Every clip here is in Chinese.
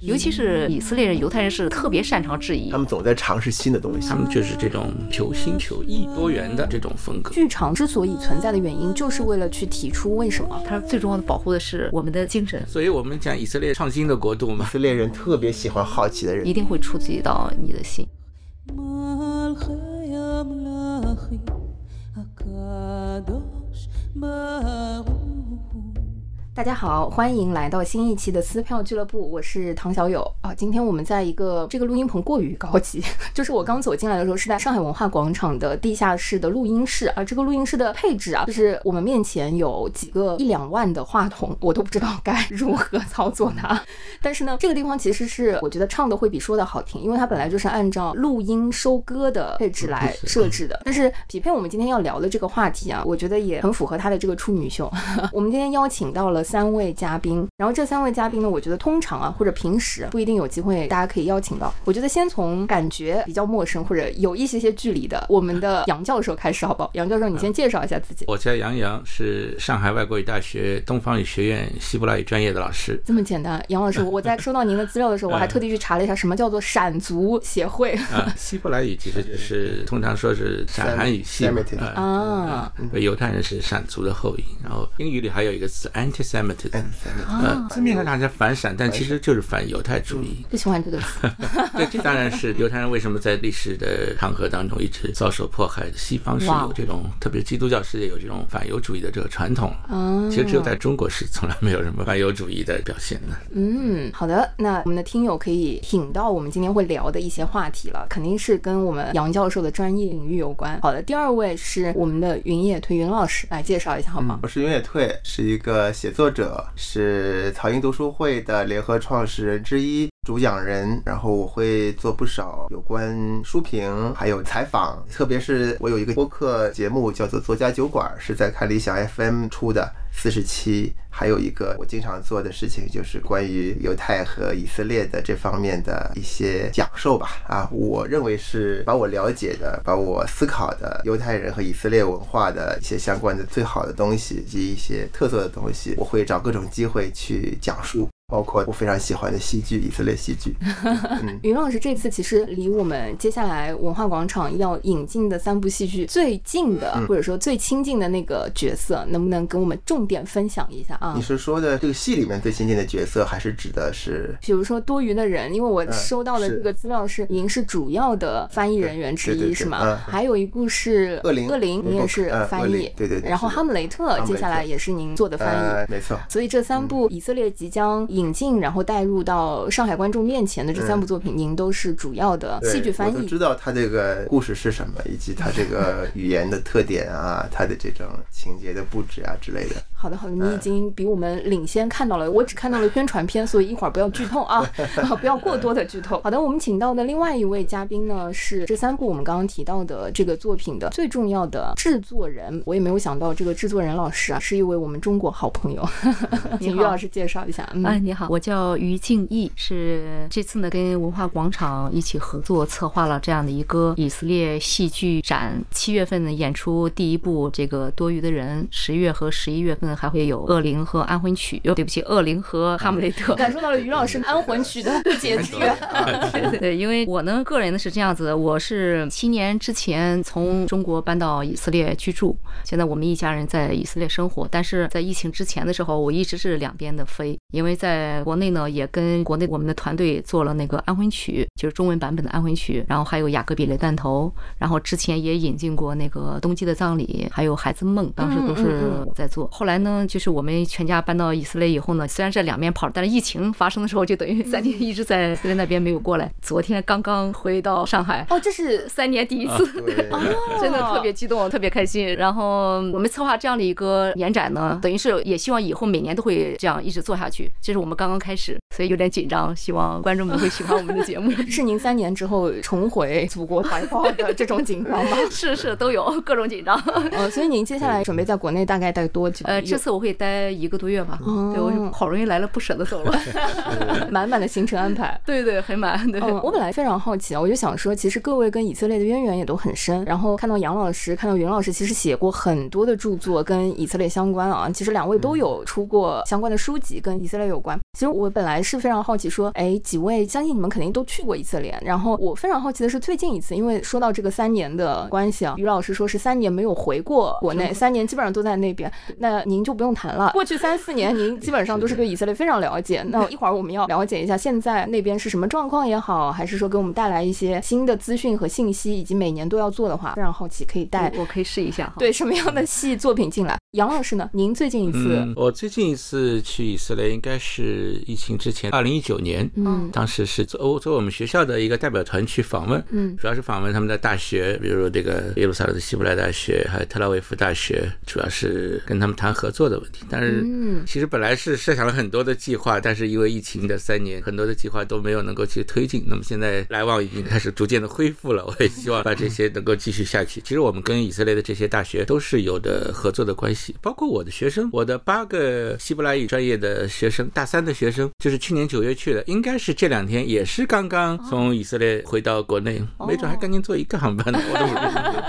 尤其是以色列人、犹太人是特别擅长质疑他，们总在尝试新的东西他。们就是这种求新求异、多元的这种风格。剧场之所以存在的原因，就是为了去提出为什么。它最重要的保护的是我们的精神，所以我们讲以色列创新的国度嘛以，色列人特别喜欢好奇的人一，定会触及到你的心。大家好，欢迎来到新一期的撕票俱乐部，我是唐小友啊。今天我们在一个这个录音棚过于高级，就是我刚走进来的时候是在上海文化广场的地下室的录音室啊。这个录音室的配置啊，就是我们面前有几个一两万的话筒，我都不知道该如何操作它。但是呢，这个地方其实是我觉得唱的会比说的好听，因为它本来就是按照录音收歌的配置来设置的。但是匹配我们今天要聊的这个话题啊，我觉得也很符合它的这个处女秀。我们今天邀请到了三位嘉宾，然后这三位嘉宾呢，我觉得通常啊或者平时不一定有机会大家可以邀请到。我觉得先从感觉比较陌生或者有一些些距离的我们的杨教授开始，好不好？杨教授，你先介绍一下自己。我叫杨洋，是上海外国语大学东方语学院希伯来语专业的老师。这么简单，杨老师，我在 收到您的资料的时候，我还特地去查了一下什么叫做闪族协会啊，希伯来语其实就是通常说是闪韩语系啊啊。犹太人是闪族的后裔，然后英语里还有一个词 anti-Semitism，呃，字面上大家反闪，但其实就是反犹太主义。不喜欢这个词。对，这当然是犹太人为什么在历史的长河当中一直遭受迫害。西方是有这种，特别是基督教世界有这种反犹主义的这个传统。啊其实只有在中国是从来没有什么反犹主义的表现的。嗯，好的，那我们的听友可以听到我们今天会聊的一些话题了，肯定是跟我们杨教授的专业领域有关。好的，第二位是我们的云野推云老师，来介绍一下好吗？我是云野退，是一个写作作者，是曹英读书会的联合创始人之一。主讲人，然后我会做不少有关书评，还有采访，特别是我有一个播客节目叫做《作家酒馆》，是在看理想 FM 出的四十七。还有一个我经常做的事情，就是关于犹太和以色列的这方面的一些讲授吧。啊，我认为是把我了解的、把我思考的犹太人和以色列文化的一些相关的最好的东西及一些特色的东西，我会找各种机会去讲述。包括我非常喜欢的戏剧，以色列戏剧。嗯，云老师这次其实离我们接下来文化广场要引进的三部戏剧最近的，嗯或者说最亲近的那个角色，能不能跟我们重点分享一下啊你？是说的这个戏里面最亲近的角色，还是指的是？比如说多余的人，因为我嗯收到的这个资料是您是主要的翻译人员之一，是吗？嗯还有一部是恶灵恶灵，嗯您也是翻译灵，对对对然后哈姆雷特接下来也是您做的翻译。呃，没错。所以这三部以色列即将引进，然后带入到上海观众面前的这三部作品，您都是主要的戏剧翻译。我知道它这个故事是什么，以及它这个语言的特点啊，它的这种情节的布置啊之类的。好的，好的，你嗯已经比我们领先看到了，我只看到了宣传片，所以一会儿不要剧透啊，啊不要过多的剧透。好的，我们请到的另外一位嘉宾呢，是这三部我们刚刚提到的这个作品的最重要的制作人。我也没有想到这个制作人老师啊，是一位我们中国好朋友，请于老师介绍一下。嗯，哎，你好，我叫于静义，是这次呢跟文化广场一起合作策划了这样的一个以色列戏剧展。七月份呢演出第一部这个多余的人，十月和十一月份还会有恶灵和安魂曲。哦，对不起，恶灵和哈姆雷特。感受到了于老师安魂曲的 解决。对对对，因为我呢个人呢是这样子的，我是七年之前从中国搬到以色列居住，现在我们一家人在以色列生活。但是在疫情之前的时候，我一直是两边的飞，因为在国内呢也跟国内我们的团队做了那个安魂曲，就是中文版本的安魂曲，然后还有雅各比雷弹头，然后之前也引进过那个冬季的葬礼，还有孩子梦，当时都是嗯嗯我在做。后来呢，就是我们全家搬到以色列以后呢，虽然这两面跑，但是疫情发生的时候，就等于三年一直在以色列那边没有过来。昨天刚刚回到上海，哦，这是三年第一次。对，真的特别激动，特别开心。然后我们策划这样的一个延展呢，等于是也希望以后每年都会这样一直做下去。这是我我们刚刚开始，所以有点紧张，希望观众们会喜欢我们的节目。是您三年之后重回祖国怀抱的这种紧张吗？是是都有各种紧张。呃，所以您接下来准备在国内大概待多久？呃，这次我会待一个多月吧。哦对我好容易来了，不舍得走了。满满的行程安排。对对，很满。对，嗯，我本来非常好奇啊，我就想说，其实各位跟以色列的渊源也都很深。然后看到杨老师，看到云老师，其实写过很多的著作跟以色列相关啊。其实两位都有出过相关的书籍跟以色列有关。其实我本来是非常好奇，说，哎，几位，相信你们肯定都去过以色列。然后我非常好奇的是最近一次，因为说到这个三年的关系啊，于老师说是三年没有回过国内，三年基本上都在那边。那您就不用谈了，过去三四年您基本上都是对以色列非常了解。那一会儿我们要了解一下现在那边是什么状况也好，还是说给我们带来一些新的资讯和信息，以及每年都要做的话，非常好奇，可以带我可以试一下哈。对什么样的戏作品进来？杨老师呢？您最近一次？嗯，我最近一次去以色列应该是疫情之前，二零一九年。嗯，当时是欧洲我们学校的一个代表团去访问，嗯，主要是访问他们的大学，比如这个耶路撒冷的希伯来大学，还有特拉维夫大学，主要是跟他们谈合作的问题。但是，嗯，其实本来是设想了很多的计划，但是因为疫情的三年，很多的计划都没有能够去推进。那么现在来往已经开始逐渐的恢复了，我也希望把这些能够继续下去。其实我们跟以色列的这些大学都是有的合作的关系，包括我的学生，我的八个希伯来语专业的学生，大三的学生，就是去年九月去的，应该是这两天也是刚刚从以色列回到国内，没准还跟您坐一个航班呢，我都不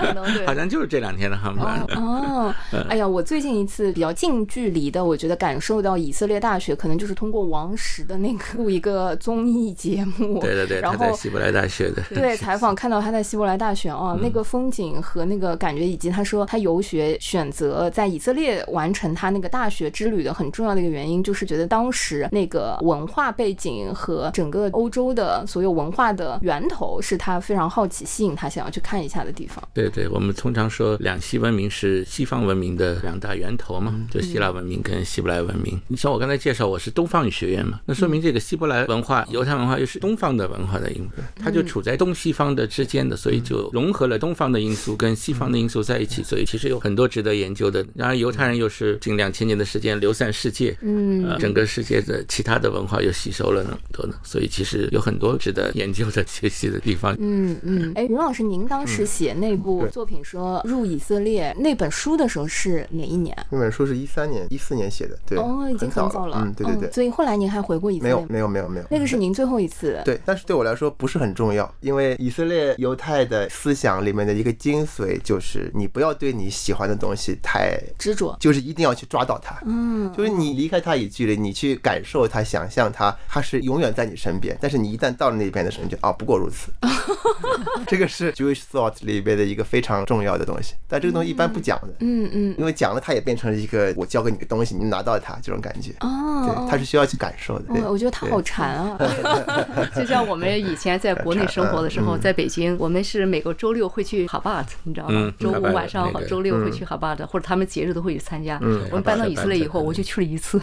知道，好像就是这两天的航班。哦，哎呀，我最近一次比较近距离的，我觉得感受到以色列大学，可能就是通过王石的那个录 一个综艺节目，对对对，然后在希伯来大学的，对 采访看到他在希伯来大学哦，那个风景和那个感觉，以及他说他游学选择在以色列完成他那个大学之旅的很重要的一个原因，就是觉得当时那个文化背景和整个欧洲的所有文化的源头，是他非常好奇、吸引他想要去看一下的地方。对对，我们通常说两西文明是西方文明的两大源头嘛，就希腊文明跟希伯来文明。你像我刚才介绍，我是东方语学院嘛，那说明这个希伯来文化、犹太文化又是东方的文化的影子，它就处在东西方的之间的，所以就融合了东方的因素跟西方的因素在一起，所以其实有很多值得研究的。然而犹太人又是近两千年的时间流散世界，嗯，呃，整个世界的其他的文化又吸收了那么多呢，所以其实有很多值得研究的学习的地方。嗯嗯，哎，云老师，您当时写那部作品说入以色列那本书的时候是哪一年？那本书是一三年、一四年写的，对，哦，已经很早了，嗯，对对对。所以后来您还回过以色没有？没有没有没有，那个是您最后一次。对，但是对我来说不是很重要，因为以色列犹太的思想里面的一个精髓就是你不要对你喜欢的东西太执着，就是一定要去抓到它。嗯，就是你离开它一距离，你去感受它、想象它，它是永远在你身边。但是你一旦到了那边的时候，你就哦，不过如此。这个是 Jewish thought 里边的一个非常重要的东西，但这个东西一般不讲的，嗯嗯，因为讲了它也变成了一个我教给你的东西，你拿到它这种感觉。哦，对，它是需要去感受的。对哦，我觉得他好馋啊。就像我们以前在国内生活的时候，在北京，我们是每个周六会去哈巴特，你知道吗嗯？周五晚上那个周六会去哈巴特，或者他们节日都会去参加。嗯我们搬到以色列以后，我就去了一次，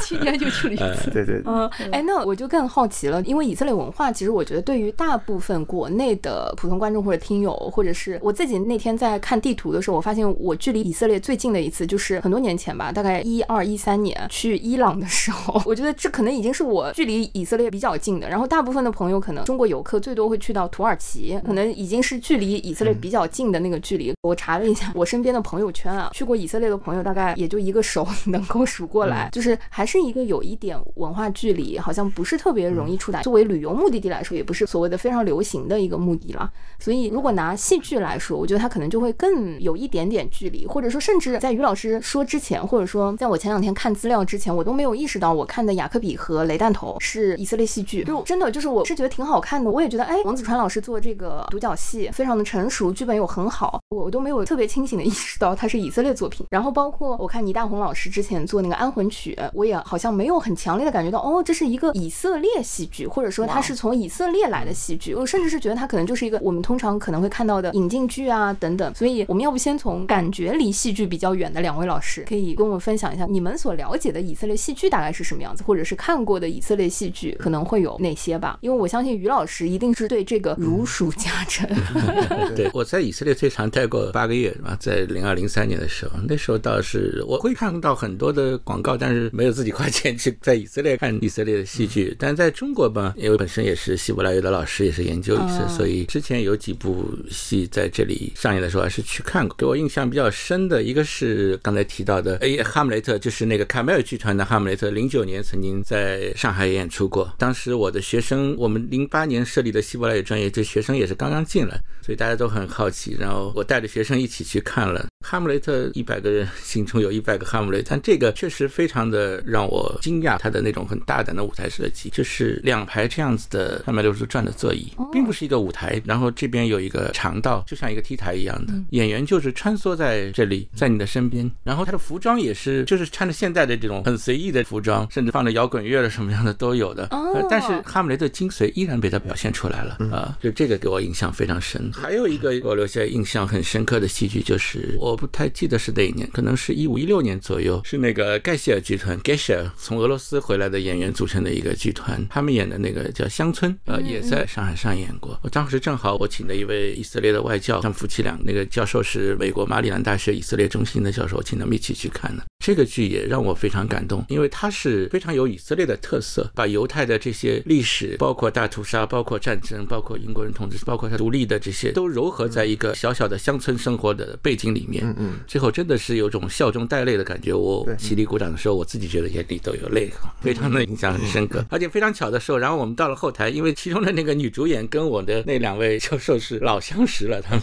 去年就去了一次。对对，嗯，哎，那我就更好奇了，因为以色列文化，其实我觉得对于大部分国内的普通观众或者听友，或者是我自己那天在看地图的时候，我发现我距离以色列最近的一次就是很多年前吧，大概一二一三年去伊朗的时候，我觉得这可能已经是我距离以色列比较近的。然后大部分的朋友可能中国游客最多会去到土耳其，可能已经是距离以色列比较近的那个距离。我查了一下我身边的朋友圈啊，去过以色列的朋友大概也就一个手 能够数过来，就是还是一个有一点文化距离，好像不是特别容易触达。作为旅游目的地来说，也不是所谓的非常流行的一个目的了。所以如果拿戏剧来说，我觉得它可能就会更有一点点距离，或者说甚至在于老师说之前，或者说在我前两天看资料之前，我都没有意识到我看的《雅克比》和《雷弹头》是以色列戏剧。就真的就是我是觉得挺好看的，我也觉得哎，王子川老师做这个独角戏非常的成熟，剧本又很好，我都没有特别清醒的意识到它是以色列作品。然后包括我看倪大红老师之前做那个《安魂曲》，我也好像没有很强烈的感觉到哦，这是一个以色列戏剧，或者说它是从以色列来的戏剧。我甚至是觉得它可能就是一个我们通常可能会看到的引进剧啊等等。所以我们要不先从感觉离戏剧比较远的两位老师，可以跟我们分享一下你们所了解的以色列戏剧大概是什么样子，或者是看过的以色列戏剧可能会有哪些吧？因为我相信于老师一定是对这个如数家珍。对，我在以色列最长待过八个月，是吧？在零二零三年的时候，那时候倒是我会看到很多的广告，但是没有自己花钱去在以色列看以色列的戏剧。但在中国吧，因为本身也是希伯来语的老师，也是研究以色列，所以之前有几部戏在这里上映的时候还是去看过。给我印象比较深的一个是刚才提到的，哎，哈姆雷特，就是那个卡梅尔剧团的哈姆雷特，零九年曾经在上海演出过。当时我的学生，我们零八年设立的希伯来语专业，这学生也是刚刚进来，所以大家都很好奇。然后我带着学生一起去看了，哈姆雷特一百个人心中有一百个哈姆雷特，但这个确实非常的让我惊讶，他的那种很大胆的舞台设计，就是两排这样子的三百六十度转的座椅，并不是一个舞台，然后这边有一个长道，就像一个 T 台一样的，演员就是穿梭在这里，在你的身边，然后他的服装也是就是穿着现代的这种很随意的服装，甚至放着摇滚乐的什么样的都有的，呃但是哈姆雷特精髓依然被他表现出来了啊、就这个给我印象非常深。还有一个给我留下印象很深刻的戏剧，就是我不太记得是哪一年，可能是一五一六年左右，是那个盖希尔剧团 g e s h e r 从俄罗斯回来的演员组成的一个剧团，他们演的那个叫《乡村》，呃，也在上海上演过。我当时正好我请的一位以色列的外教，他们夫妻俩，那个教授是美国马里兰大学以色列中心的教授，我请他们一起去看的。这个剧也让我非常感动，因为它是非常有以色列的特色，把犹太的这些历史，包括大屠杀，包括战争，包括英国人统治，包括它独立的这些，都糅合在一个小小的乡村生活的背景里面。嗯嗯，最后真的是有种笑中带泪的感觉。我起立鼓掌的时候，我自己觉得眼里都有泪，非常的印象很深刻。而且非常巧的时候，然后我们到了后台，因为其中的那个女主演跟我的那两位教授是老相识了，他们。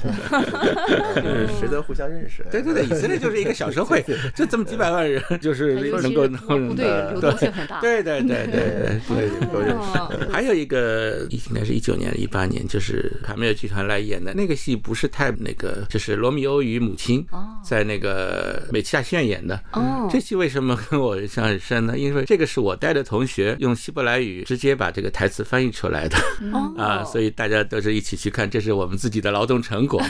识得互相认识。对对对，以色列就是一个小社会，就这么几百万人，就是能够能队流动性很大。对对对对对对。对，都认识。还有一个应该是一九年、一八年，就是卡梅尔剧团来演的那个戏，不是太那个，就是罗密欧与母亲哦，在那个美琪亚戏院演的。哦这戏为什么跟我印象很深呢？因为这个是我带的同学用希伯来语直接把这个台词翻译出来的哦啊，所以大家都是一起去看，这是我们自己的劳动成果。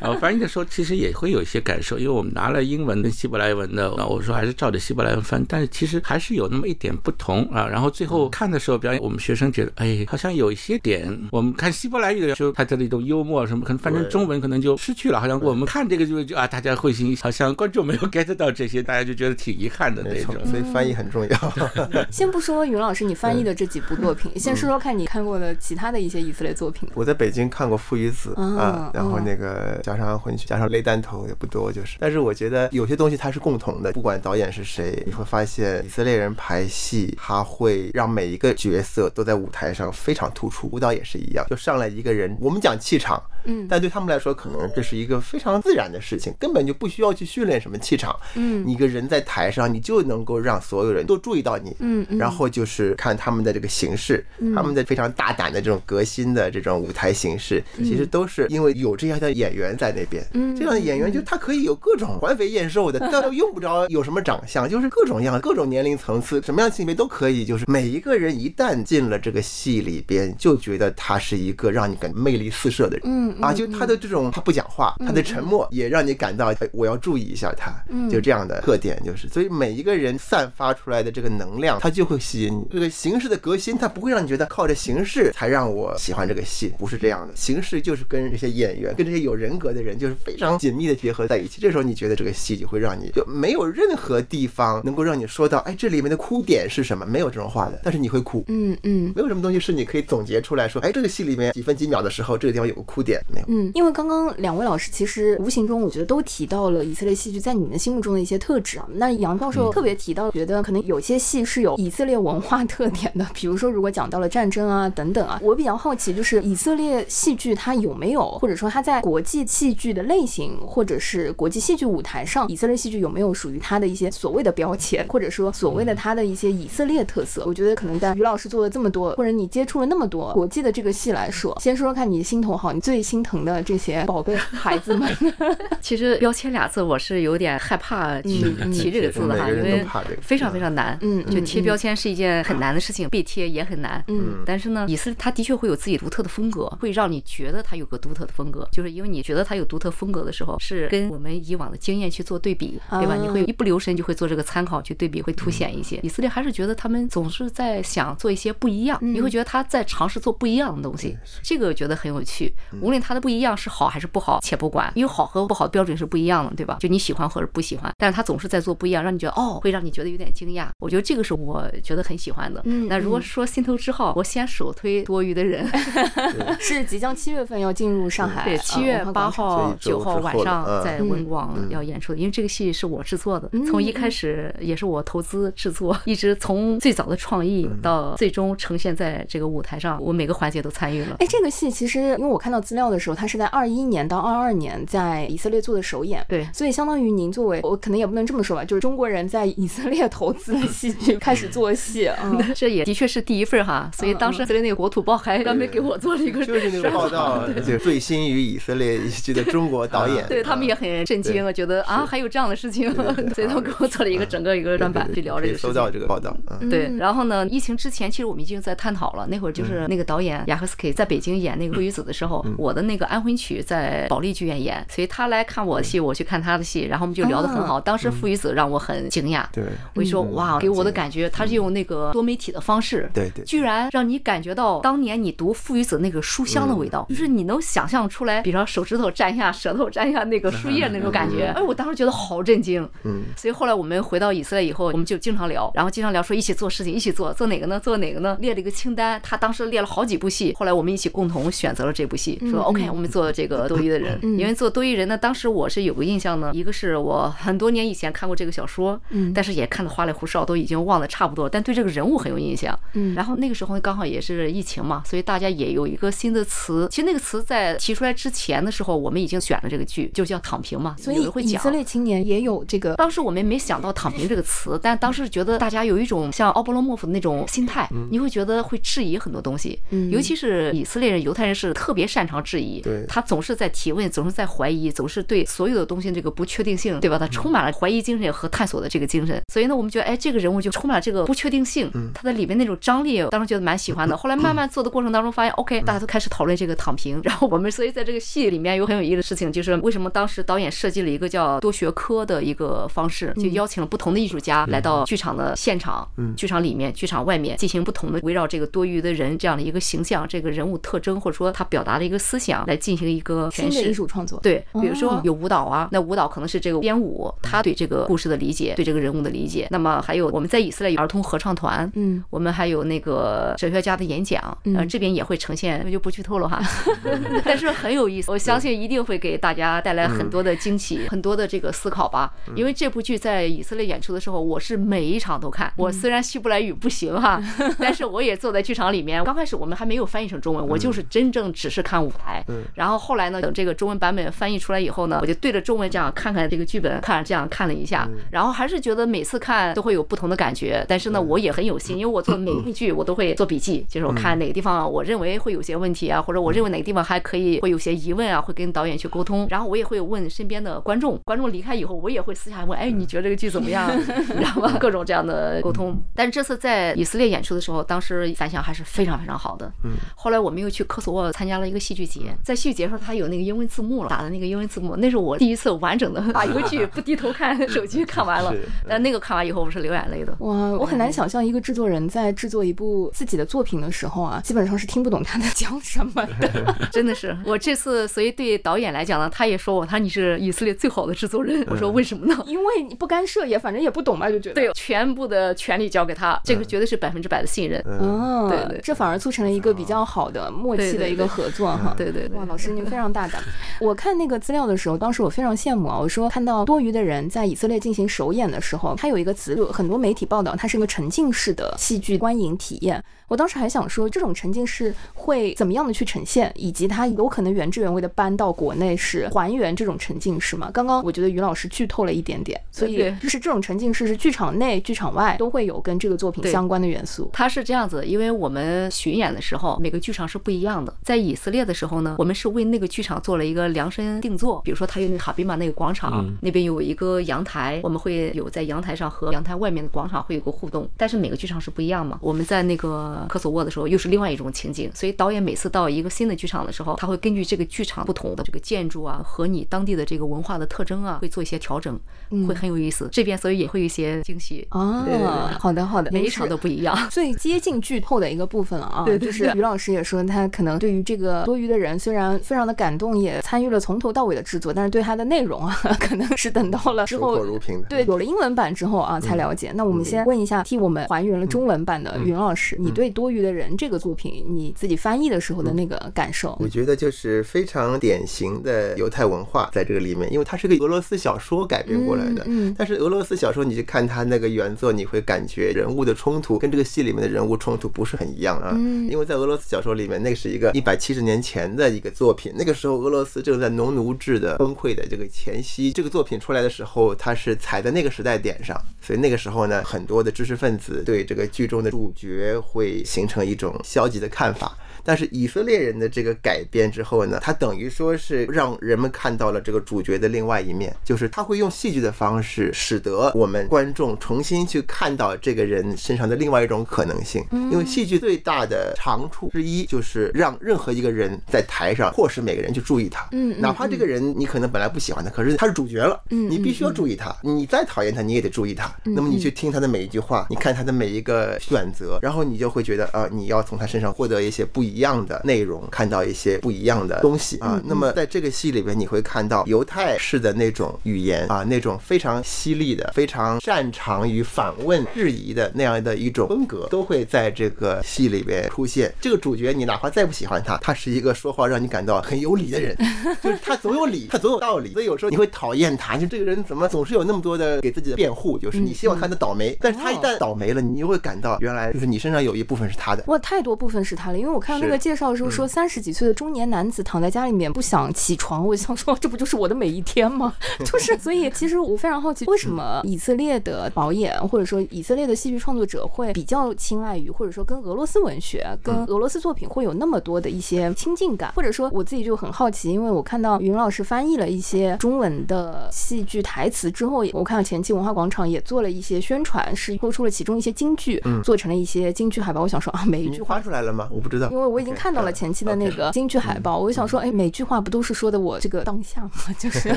然后翻译的时候其实也会有一些感受，因为我们拿了英文跟希伯来文的，那我说还是照着希伯来文翻，但是其实还是有那么一点不同啊。然后最后看的时候，表演我们学生觉得，哎，好像有一些点，我们看希伯来语的时候，它的一种幽默什么，可能翻成中文可能就失去了，好像我们看这个就就啊，大家会心，好像观众没有 get 到这些，大家就觉得挺遗憾的那种。，所以翻译很重要。先不说云老师你翻译的这几部作品，先说说看你看过的其他的一些以色列作品。我在北京看过《父与子》嗯啊，然后嗯那个加上混血，加上雷弹头也不多，就是。但是我觉得有些东西它是共同的，不管导演是谁，你会发现以色列人排戏，他会让每一个角色都在舞台上非常突出。舞蹈也是一样，就上来一个人，我们讲气场，嗯但对他们来说，可能这是一个非常自然的事情，根本就不需要去训练什么气场。嗯你一个人在台上，你就能够让所有人都注意到你。嗯嗯然后就是看他们的这个形式，他们的非常大胆的这种革新的这种舞台形式，其实都是因为有这样的演员在那边。嗯这样的演员就他可以有各种环肥燕瘦的，但都用不着有什么长相，就是各种样、各种年龄层次，什么样性别都可以。就是每一个人一旦进了这个戏里边，就觉得他是一个让你感魅力四射的人。嗯啊，就他的这种他不讲话，他的沉默也让你感到，哎，我要注意一下他，就这样的特点就是，所以每一个人散发出来的这个能量，他就会吸引你。这个形式的革新，它不会让你觉得靠着形式才让我喜欢这个戏，不是这样的。形式就是跟这些演员、跟这些有人格的人，就是非常紧密的结合在一起。这时候你觉得这个戏就会让你就没有任何地方能够让你说到，哎，这里面的哭点是什么？没有这种话的，但是你会哭。嗯嗯没有什么东西是你可以总结出来说，哎，这个戏里面几分几秒的时候，这个地方有个哭点，没有。嗯，因为刚刚两位老师其实无形中我觉得都提到了以色列戏剧在你们心目中的一些特质啊。那杨教授特别提到，觉得可能有些戏是有以色列文化特点的，比如说如果讲到了战争啊等等啊，我比较好奇就是以色列戏剧它有没有，或者说它在国际戏剧的类型或者是国际戏剧舞台上，以色列戏剧有没有属于它的一些所谓的标签，或者说所谓的它的一些以色列特色？我觉得可能在于老师做了这么多，或者你接触了那么多国际的这个戏来说，先说说看你心头好，你最心疼的这些宝贝孩子们。其实标签俩字我是有点害怕去提这个字的哈，因为非常非常难。嗯嗯就贴标签是一件很难的事情，被贴也很难。嗯但是呢，以色列它的确会有自己独特的风格，会让你觉得它有个独特的风格，就是因为你觉得它有独特风格的时候，是跟我们以往的经验去做对比，对吧？啊你会一不留神就会做这个参考去对比，会凸显一些。以色列还是觉得他们总是在想做一些不一样，你会觉得他在尝试做不一样的东西，这个我觉得很有趣。无论他的不一样是好还是不好，且不管，因为好和不好的标准是不一样的，对吧？就你喜欢或者不喜欢，但是他总是在做不一样，让你觉得哦，会让你觉得有点惊讶。我觉得这个是我觉得很喜欢的。嗯那如果说心头之好，我先首推多余的人。是即将七月份要进入上海，对，呃七月八号、九号晚上在嗯文广要演出的，因为这个戏是我制作的，从一开始也是我投资制作，一直从最早的创意到最终呈现在这个舞台上，我每个环节都参与了。哎，这个戏其实因为我看到资料的时候，它是在二一年到二二年在以色列做做的首演。对。所以相当于您作为我可能也不能这么说吧，就是中国人在以色列投资的 戏剧，开始做戏啊。嗯。这也的确是第一份哈，所以当时以色列那个国土报还专门给我做了一个就是那个报道，就最新于以色列戏剧的中国导演，对他们也很震惊，觉得啊还有这样的事情，所以他们给我做了一个整个一个专版去聊这个事情。可以搜到这个报道，嗯，对，然后呢，疫情之前其实我们已经在探讨了。那会儿就是那个导演雅赫斯 K 在北京演那个《父与子》的时候，我的那个安魂曲在保利剧院演，所以他来看我的戏，我去看他的戏，然后我们就聊得很好。当时《父与子》让我很惊讶，对我就说哇，给我的感觉他是用那个多媒体的方式，对对，居然让你感觉到当年你读《父与子》那个书香的味道，就是你能想象出来，比如说手指头沾一下，舌头沾一下那个树叶那种感觉。哎，我当时觉得好震惊。嗯，所以后来我们回到以色列以后，我们就经常聊，然后经常聊说一起做事情，一起做，做哪个呢？做哪个呢？列了一个清单，他当时列了好几部戏，后来我们一起共同选择了这部戏，说 OK，我们做这个多疑的人。因为做多疑人呢，当时我是有个印象呢，一个是我很多年以前看过这个小说，嗯但是也看的花里胡哨，都已经忘得差不多，但对这个人物很有印象。嗯然后那个时候刚好也是疫情嘛，所以大家也有一个新的词。其实那个词在提出来之前的时候，我们已经选了这个剧，就叫躺平嘛，所以会讲以色。列青年也有这个，当时我们没想到“躺平”这个词，但当时觉得大家有一种像奥波罗莫夫的那种心态，你会觉得会质疑很多东西，嗯尤其是以色列人、犹太人是特别擅长质疑，对他总是在提问，总是在怀疑，总是对所有的东西这个不确定性，对吧？他充满了怀疑精神和探索的这个精神，所以呢，我们觉得，哎，这个人物就充满了这个不确定性，他的里面那种张力，当时觉得蛮喜欢的。后来慢慢做的过程当中，发现，OK，大家都开始讨论这个躺平，然后我们所以在这个戏里面有很有意思的事情，就是为什么当时导演设计了一个叫多学科的一个方式，就邀请了不同的艺术家来到剧场的现场，剧场里面、剧场外面进行不同的围绕这个多余的人这样的一个形象、这个人物特征，或者说他表达的一个思想来进行一个诠新的艺释。术创作。对，比如哦说有舞蹈啊，那舞蹈可能是这个编舞，他对这个故事的理解，对这个人物的理解。那么还有我们在以色列有儿童合唱团，嗯，我们还有那个哲学家的演讲，嗯，这边也会呈现，就不剧透了哈，但是很有意思，我相信一定会给大家带来很多的惊喜，很多的这个思考吧。因为这部剧在以色列演出的时候，我是每一场都看。我虽然希伯来语不行哈，但是我也坐在剧场里面。刚开始我们还没有翻译成中文，我就是真正只是看舞台。然后后来呢，等这个中文版本翻译出来以后呢，我就对着中文这样看看这个剧本，看这样看了一下，然后还是觉得每次看都会有不同的感觉。但是呢，我也很有心，因为我做每一部剧我都会做笔记，就是我看哪个地方我认为会有些问题啊，或者我认为哪个地方还可以会有些疑问啊，会跟导演去沟通。然后我也会问身边的观众，观众离开以后，我也会私下问，哎，你觉得这个剧怎么样？你知道吗？各种这样的沟通。但是这次在以色列演出的时候，当时反响还是非常非常好的。嗯。后来我们又去科索沃参加了一个戏剧节，在戏剧节上他有那个英文字幕了，打的那个英文字幕，那是我第一次完整的 把一个剧 不低头看 手机看完了。但那个看完以后，我是流眼泪的。哇，我很难想象一个制作人在制作一部自己的作品的时候啊，基本上是听不懂他在讲什么的。真的是，我这次所以对导演来讲呢，他也说我，他说你是以色列最好的制作人。我说为什么呢？因为你不干涉也，反正也不懂嘛，就觉得。对，全部的权利交给他，这个绝对是百分之百的信任。哦，对对这反而促成了一个比较好的默契的一个合作哈。对对对哇，老师您非常大胆。我看那个资料的时候，当时我非常羡慕啊，我说看到多余的人在以色列进行首演的时候，它有一个词，就很多媒体报道，它是一个沉浸式的戏剧观影体验。我当时还想说，这种沉浸式会怎么样的去呈现，以及它有可能原汁原味的搬到国内是还原这种沉浸式吗？刚刚我觉得于老师剧透了一点点，所以就是这种沉浸式是剧场内、剧场外都会有跟这个作品相关的元素。它是这样子，因为我们巡演的时候，每个剧场是不一样的。在以色列的时候呢，我们是为那个剧场做了一个量身定做，比如说它有那个哈比马那个广场，那边有一个阳台，我们会有在阳台上和阳台外面的广场会有个互动。但是每个剧场是不一样嘛。我们在那个科索沃的时候，又是另外一种情景，所以导演每次到一个新的剧场的时候，他会根据这个剧场不同的这个建筑啊和你当地的这个文化的特征啊，会做一些调整，会很有意思。这边所以也会有一些惊喜。啊对对对，好的好的，每一场都不一样。最接近剧透的一个部分了啊，对对就是于老师也说，他可能对于这个多余的人，虽然非常的感动，也参与了从头到尾的制作，但是对他的内容啊，可能是等到了之后如瓶的。对，有了英文版之后啊，才了解。那我们先问一下，替我们还原了中文版的云老师，你对《多余的人》这个作品，你自己翻译的时候的那个感受？我觉得就是非常典型的犹太文化在这个里面，因为它是个俄罗斯小说改编过来的。嗯嗯但是俄罗斯小说，你去看它那个原作，你会感觉人物的冲突跟这个戏里面的人物冲突不是很一样啊。嗯因为在俄罗斯小说里面，那个是一个一百七十年前的一个作品，那个时候俄罗斯正在农奴制的崩溃的这个前夕。这个作品出来的时候，它是踩在那个时代点上，所以那个时候呢，很多的知识分子对这个剧中的主角会形成一种消极的看法。但是以色列人的这个改编之后呢，他等于说是让人们看到了这个主角的另外一面，就是他会用戏剧的方式，使得我们观众重新去看到这个人身上的另外一种可能性。因为戏剧最大的长处之一就是让任何一个人在台上迫使每个人去注意他，哪怕这个人你可能本来不喜欢他，可是他是主角了，嗯你必须要注意他，你再讨厌他你也得注意他。那么你去听他的每一句话，你看他的每一个选择，然后你就会觉得啊，你要从他身上获得一些不一样的内容，看到一些不一样的东西啊。那么在这个戏里边，你会看到犹太式的那种语言啊，那种非常犀利的、非常擅长于反问质疑的那样的一种风格，都会在这个戏里边出现。这个主角你哪怕再不喜欢他，他是一个说话让你感到很有理的人，就是他总有理，他总有道理。所以有时候你会讨厌他，就这个人怎么总是有那么多的给自己的辩护，就是你希望他的倒霉，但是他一旦倒霉了，你又会感到原来就是你身上有一部分是他的。哇，太多部分是他了，因为我看到那个介绍的时候说，三十几岁的中年男子躺在家里面不想起床，我想说这不就是我的每一天吗？就是，所以其实我非常好奇，为什么以色列的导演或者说以色列的戏剧创作者会比较青睐于，或者说跟俄罗斯文学、跟俄罗斯作品会有那么多的一些亲近感，或者说我自己就很好奇，因为我看到云老师翻译了一些中文的戏剧台词之后，我看到前期文化广场也做了一些宣传，是播出了其中一些京剧，做成了一些京剧海报。我想说啊，每一句话发出来了吗？我不知道，因为我已经看到了前期的那个京剧海报，我就想说，哎，每句话不都是说的我这个当下吗？就是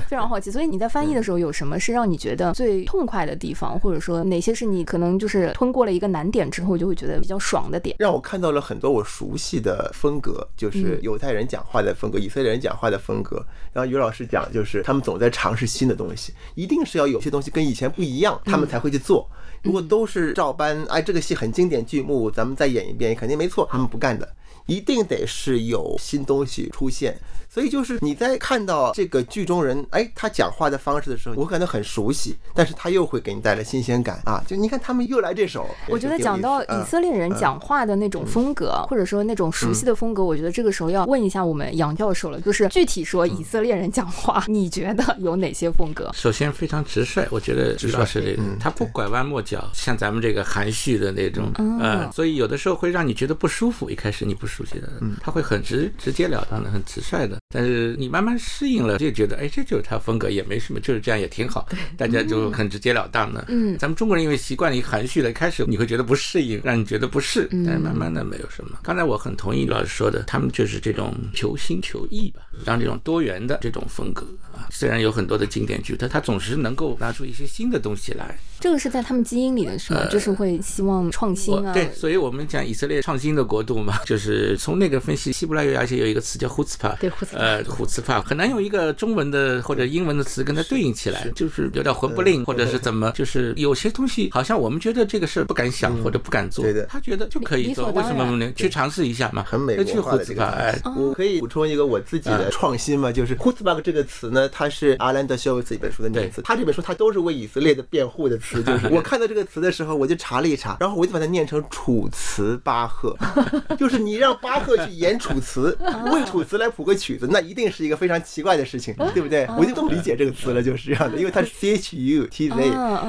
非常好奇。所以你在翻译的时候，有什么是让你觉得最痛快的地方，或者说哪些是你可能就是通过了一个难点之后就会觉得比较爽的点？让我看到了很多我熟悉的风格，就是犹太人讲话的风格，以色列人讲话的风格。然后于老师讲，就是他们总在尝试新的东西，一定是要有些东西跟以前不一样，他们才会去做。如果都是照搬，哎，这个戏很经典剧目，咱们再演一遍，肯定没错，他们不干的。一定得是有新东西出现，所以就是你在看到这个剧中人，哎，他讲话的方式的时候，我感到很熟悉，但是他又会给你带来新鲜感啊！就你看他们又来这首，我觉得讲到以色列人讲话的那种风格，或者说那种熟悉的风格，我觉得这个时候要问一下我们杨教授了，就是具体说以色列人讲话，你觉得有哪些风格？首先非常直率，我觉得直率是这个，他不拐弯抹角，像咱们这个含蓄的那种，嗯，所以有的时候会让你觉得不舒服。一开始你不熟悉的，他会很直直截了当的，很直率的。但是你慢慢适应了，就觉得哎，这就是他风格，也没什么，就是这样也挺好。大家就很直截了当的。嗯，咱们中国人因为习惯于含蓄的，开始你会觉得不适应，让你觉得不适，但是慢慢的没有什么。刚才我很同意老师说的，他们就是这种求新求异吧，让这种多元的这种风格啊，虽然有很多的经典剧，但他总是能够拿出一些新的东西来。这个是在他们基因里的是吗？就是会希望创新啊。对，所以我们讲以色列创新的国度嘛，就是从那个分析，希伯来语而且有一个词叫 chutzpah，对，chutzpah 呃，chutzpah 很难用一个中文的或者英文的词跟它对应起来，就是有点魂不吝，或者是怎么，就是有些东西好像我们觉得这个事儿不敢想或者不敢做，对的他觉得就可以做，为什么不能去尝试一下嘛？很美那去国化的这 chutzpah，个哎，我可以补充一个我自己的创新嘛，就是 h u t z b a 这个词呢，它是阿兰德修斯一本书的名词，他这本书他都是为以色列的辩护的词，就是 我看到这个词的时候，我就查了一查，然后我就把它念成楚辞巴赫，就是你让巴赫去演楚辞，为楚辞来谱个曲子，那一定是一个非常奇怪的事情，对不对？我就这么理解这个词了，就是这样的，因为它是 C H U T Z，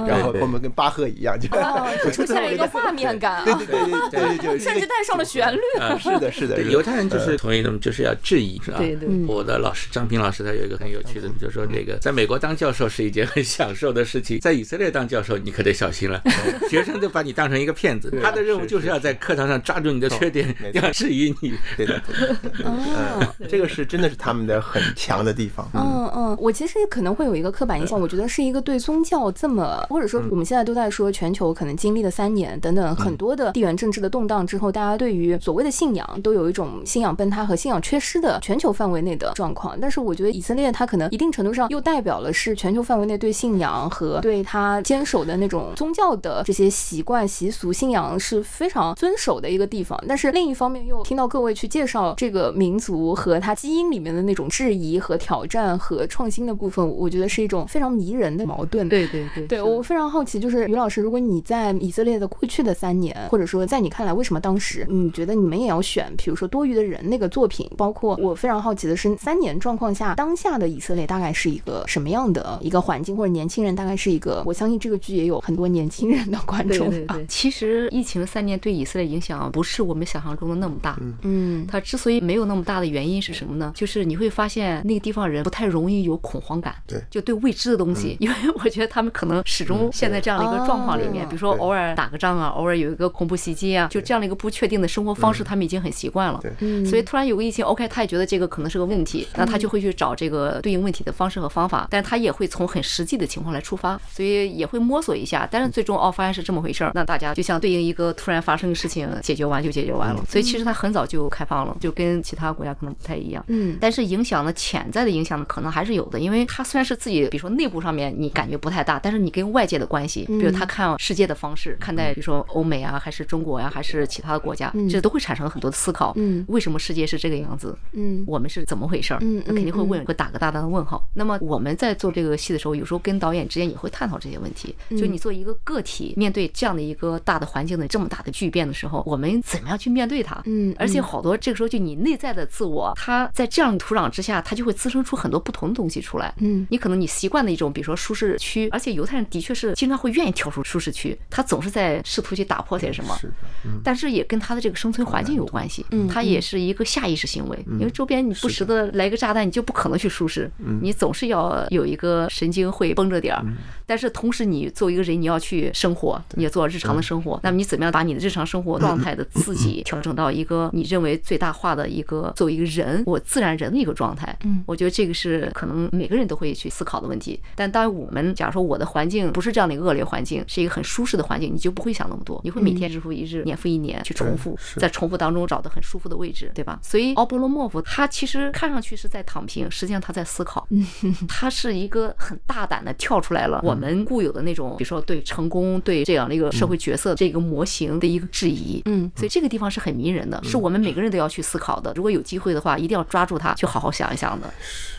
然后我们跟巴赫一样，就 出现了一个画面感啊，对对对对对对，甚至带上了旋律。是的，是的，犹太人就是同意的，就是要质疑，是吧？对对。我的老师张平老师他有一个很有趣的，就说那个在美国当教授是一件很享受的事情，在以色列当教授你可得小心了，学生都把你当成一个骗子，他的任务就是要在课堂上抓住你的缺点要质疑你。对的，对的嗯，这个是真的是他们的很强的地方。嗯嗯，我其实可能会有一个刻板印象，我觉得是一个对宗教这么，或者说我们现在都在说全球可能经历了三年等等很多的地缘政治的动荡之后，大家对于所谓的信仰都有一种信仰崩塌和信仰缺失的全球范围内的状况。但是我觉得以色列它可能一定程度上又代表了是全球范围内对信仰和对他坚守守的那种宗教的这些习惯、习俗、信仰是非常遵守的一个地方。但是另一方面，又听到各位去介绍这个民族和他基因里面的那种质疑和挑战和创新的部分，我觉得是一种非常迷人的矛盾。对对对对我非常好奇，就是于老师，如果你在以色列的过去的三年，或者说在你看来，为什么当时你觉得你们也要选，比如说多余的人那个作品？包括我非常好奇的是，三年状况下，当下的以色列大概是一个什么样的一个环境，或者年轻人大概是一个？我相信这个剧也有很多年轻人的观众。对对对，其实疫情三年对以色列影响不是我们想象中的那么大。嗯它之所以没有那么大的原因是什么呢？就是你会发现那个地方人不太容易有恐慌感，对就对未知的东西，因为我觉得他们可能始终陷在这样的一个状况里面，哦比如说偶尔打个仗啊，偶尔有一个恐怖袭击啊，就这样的一个不确定的生活方式，他们已经很习惯了。对嗯，所以突然有个疫情，OK，他也觉得这个可能是个问题，那他就会去找这个对应问题的方式和方法，但是他也会从很实际的情况来出发，所以也会摸索一下。但是最终哦，发现是这么回事儿，那大家就像对应一个突然发生的事情，解决完就解决完了。所以其实他很早就开放了，就跟其他国家可能不太一样。嗯但是影响呢，潜在的影响呢，可能还是有的，因为他虽然是自己，比如说内部上面你感觉不太大，但是你跟外界的关系，比如他看世界的方式，看待比如说欧美啊，还是中国呀、还是其他的国家，这都会产生很多的思考。嗯为什么世界是这个样子？嗯我们是怎么回事儿？嗯那肯定会嗯问，会打个大大的问号。那么我们在做这个戏的时候，有时候跟导演之间也会探讨这些问题。嗯就你作为一个个体，面对这样的一个大的环境的这么大的巨变的时候，我们怎么样去面对它？嗯而且好多这个时候就你内在的自我，它在这样的土壤之下，它就会滋生出很多不同的东西出来。嗯你可能你习惯的一种，比如说舒适区，而且犹太人的确是经常会愿意跳出舒适区，他总是在试图去打破些什么。是但是也跟他的这个生存环境有关系，嗯他也是一个下意识行为，因为周边你不时的来个炸弹，你就不可能去舒适，你总是要有一个神经会绷着点儿，但是同时你作为一个人，你要去生活，你要做日常的生活，那么你怎么样把你的日常生活状态的自己调整到一个你认为最大化的一个作为一个人，我自然人的一个状态？嗯。我觉得这个是可能每个人都会去思考的问题。但当我们假如说我的环境不是这样的一个恶劣环境，是一个很舒适的环境，你就不会想那么多，你会每天日复一日、年复一年去重复在重复当中找到很舒服的位置，对吧？所以奥波罗莫夫他其实看上去是在躺平，实际上他在思考，他是一个很大胆的跳出来了我们固有的那种，比如说对成功、对这样的一个社会角色这个模型的一个质疑。嗯所以这个地方是很迷人的，是我们每个人都要去思考的。如果有机会的话，一定要抓住它，去好好想一想的。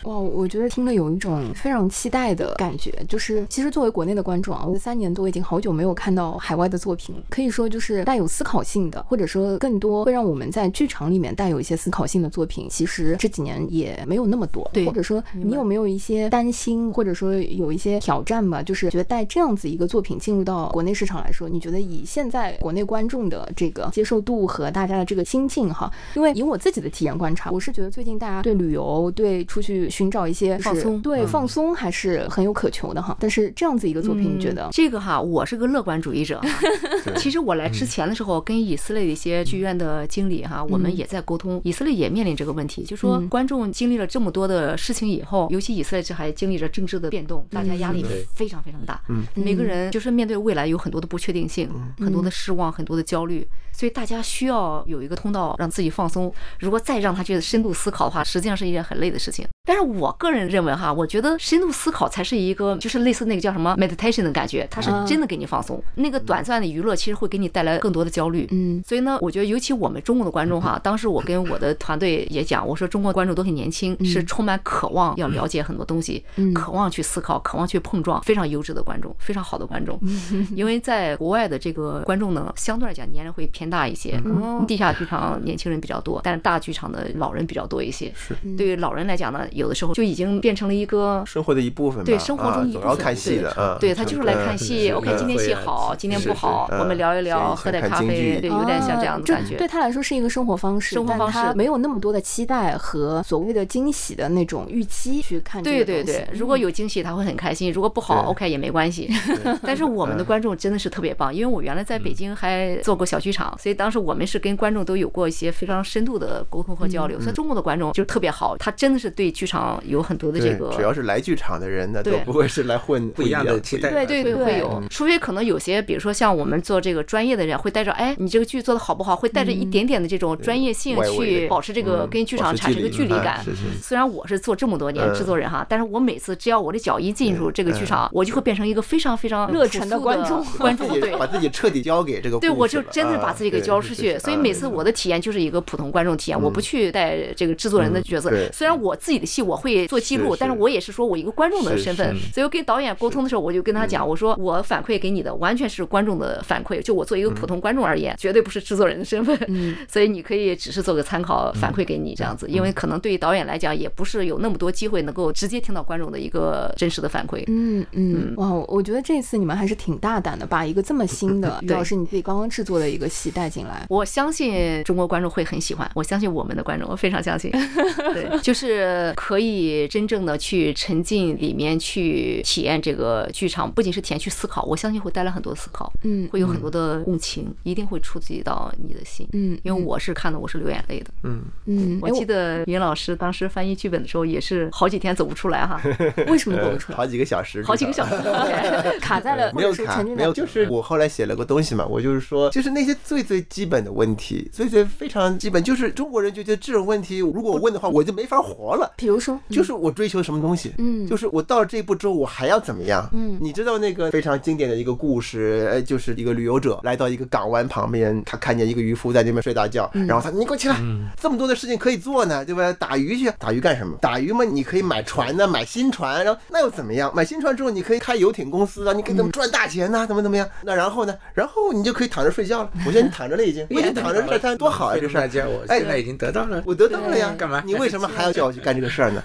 哇，我觉得听了有一种非常期待的感觉。就是其实作为国内的观众啊，我三年多已经好久没有看到海外的作品，可以说就是带有思考性的，或者说更多会让我们在剧场里面带有一些思考性的作品，其实这几年也没有那么多。对或者说你有没有一些担心，或者说有一些挑战吧？就是觉得带这样子一个作品进入到国内市场来说，你觉得以现在国内观众的这个接受度和大家的这个心境哈，因为以我自己的体验观察，我是觉得最近大家对旅游、对出去寻找一些就是放松对放松还是很有渴求的哈。但是这样子一个作品，你觉得嗯？这个哈，我是个乐观主义者。其实我来之前的时候，跟以色列的一些剧院的经理哈，我们也在沟通。以色列也面临这个问题，就说嗯观众经历了这么多的事情以后，尤其以色列这还经历着政治的变动，大家压力非常非常大。每个人就是面对未来有很多的不确定性，很多的失望，很多的焦虑，所以大家需要有一个通道让自己放松。如果再让他去深度思考的话，实际上是一件很累的事情。但是我个人认为哈，我觉得深度思考才是一个就是类似那个叫什么 meditation 的感觉，它是真的给你放松。那个短暂的娱乐其实会给你带来更多的焦虑。嗯所以呢，我觉得尤其我们中国的观众哈，当时我跟我的团队也讲，我说中国观众都很年轻，是充满渴望要了解很多东西，渴望去思考，渴望去碰撞，非常优质的观众，非常好的观众。因为在国外的这个观众呢，相对来讲年龄会偏大一些，嗯，地下剧场年轻人比较多，但是大剧场的老人比较多一些。是对于老人来讲呢，有的时候就已经变成了一个生活的一部分。对生活中一部分，啊总要看戏对他就是来看戏。OK，今天戏好，今天不好，我们聊一聊，喝点咖啡，对，有点像这样的感觉。对他来说是一个生活方式，生活方式没有那么多的期待和所谓的惊喜的那种预期去看。对对对，如果有惊喜，他会很开心；如果不好，OK 也没关系。但是我们的观众真的是特别棒，因为我原来在北京还做过小剧场，所以当时我们是跟观众都有过一些非常深度的沟通和交流。所以中国的观众就特别好，他真的是对剧剧场有很多的这个，对只要是来剧场的人呢，都不会是来混不一样的期待。对对对会会有，除非可能有些，比如说像我们做这个专业的人，会带着哎，你这个剧做的好不好，会带着一点点的这种专业性去保持这个嗯跟剧场产生一个距离感。是是。虽然我是做这么多年嗯制作人哈，但是我每次只要我的脚一进入这个剧场，我就会变成一个非常非常 热忱的观众观众对。把自己彻底交给这个对，我就真的把自己给交出去，所以每次我的体验就是一个普通观众体验，我不去带这个制作人的角色。虽然我自己的戏我会做记录，是但是我也是说我一个观众的身份是，所以我跟导演沟通的时候，我就跟他讲，我说我反馈给你的完全是观众的反馈，就我作为一个普通观众而言，绝对不是制作人的身份。嗯，所以你可以只是做个参考，反馈给你这样子，因为可能对于导演来讲，也不是有那么多机会能够直接听到观众的一个真实的反馈。嗯嗯，哇，我觉得这次你们还是挺大胆的，把一个这么新的，主要是你自己刚刚制作的一个戏带进来。我相信中国观众会很喜欢，我相信我们的观众，我非常相信。对，就是可以真正的去沉浸里面去体验这个剧场，不仅是体验去思考，我相信会带来很多思考，嗯会有很多的共情，一定会触及到你的心。嗯，因为我是看的，我是流眼泪的。嗯，嗯，我记得云老师当时翻译剧本的时候，也是好几天走不出来哈，哎 为什么走不出来？好几个小时，好几个小时。卡在了，没有卡，没有，就是我后来写了个东西嘛，我就是说，就是那些最最基本的问题，最最非常基本，就是中国人就觉得这种问题，如果我问的话，我就没法活了。比如说，就是我追求什么东西，嗯就是我到了这一步之后，我还要怎么样？嗯你知道那个非常经典的一个故事，呃，就是一个旅游者来到一个港湾旁边，他看见一个渔夫在那边睡大觉，嗯然后他你给我起来，这么多的事情可以做呢，对吧？打鱼去，打鱼干什么？打鱼嘛，你可以买船呢，买新船，然后那又怎么样？买新船之后，你可以开游艇公司啊，你可以怎么赚大钱呐、怎么怎么样？那然后呢？然后你就可以躺着睡觉了。我现在你躺着了已经，我已经躺着这摊多好啊，这事儿我哎现在已经得到了，我得到了呀，干嘛你为什么还要叫我去干这个事儿呢？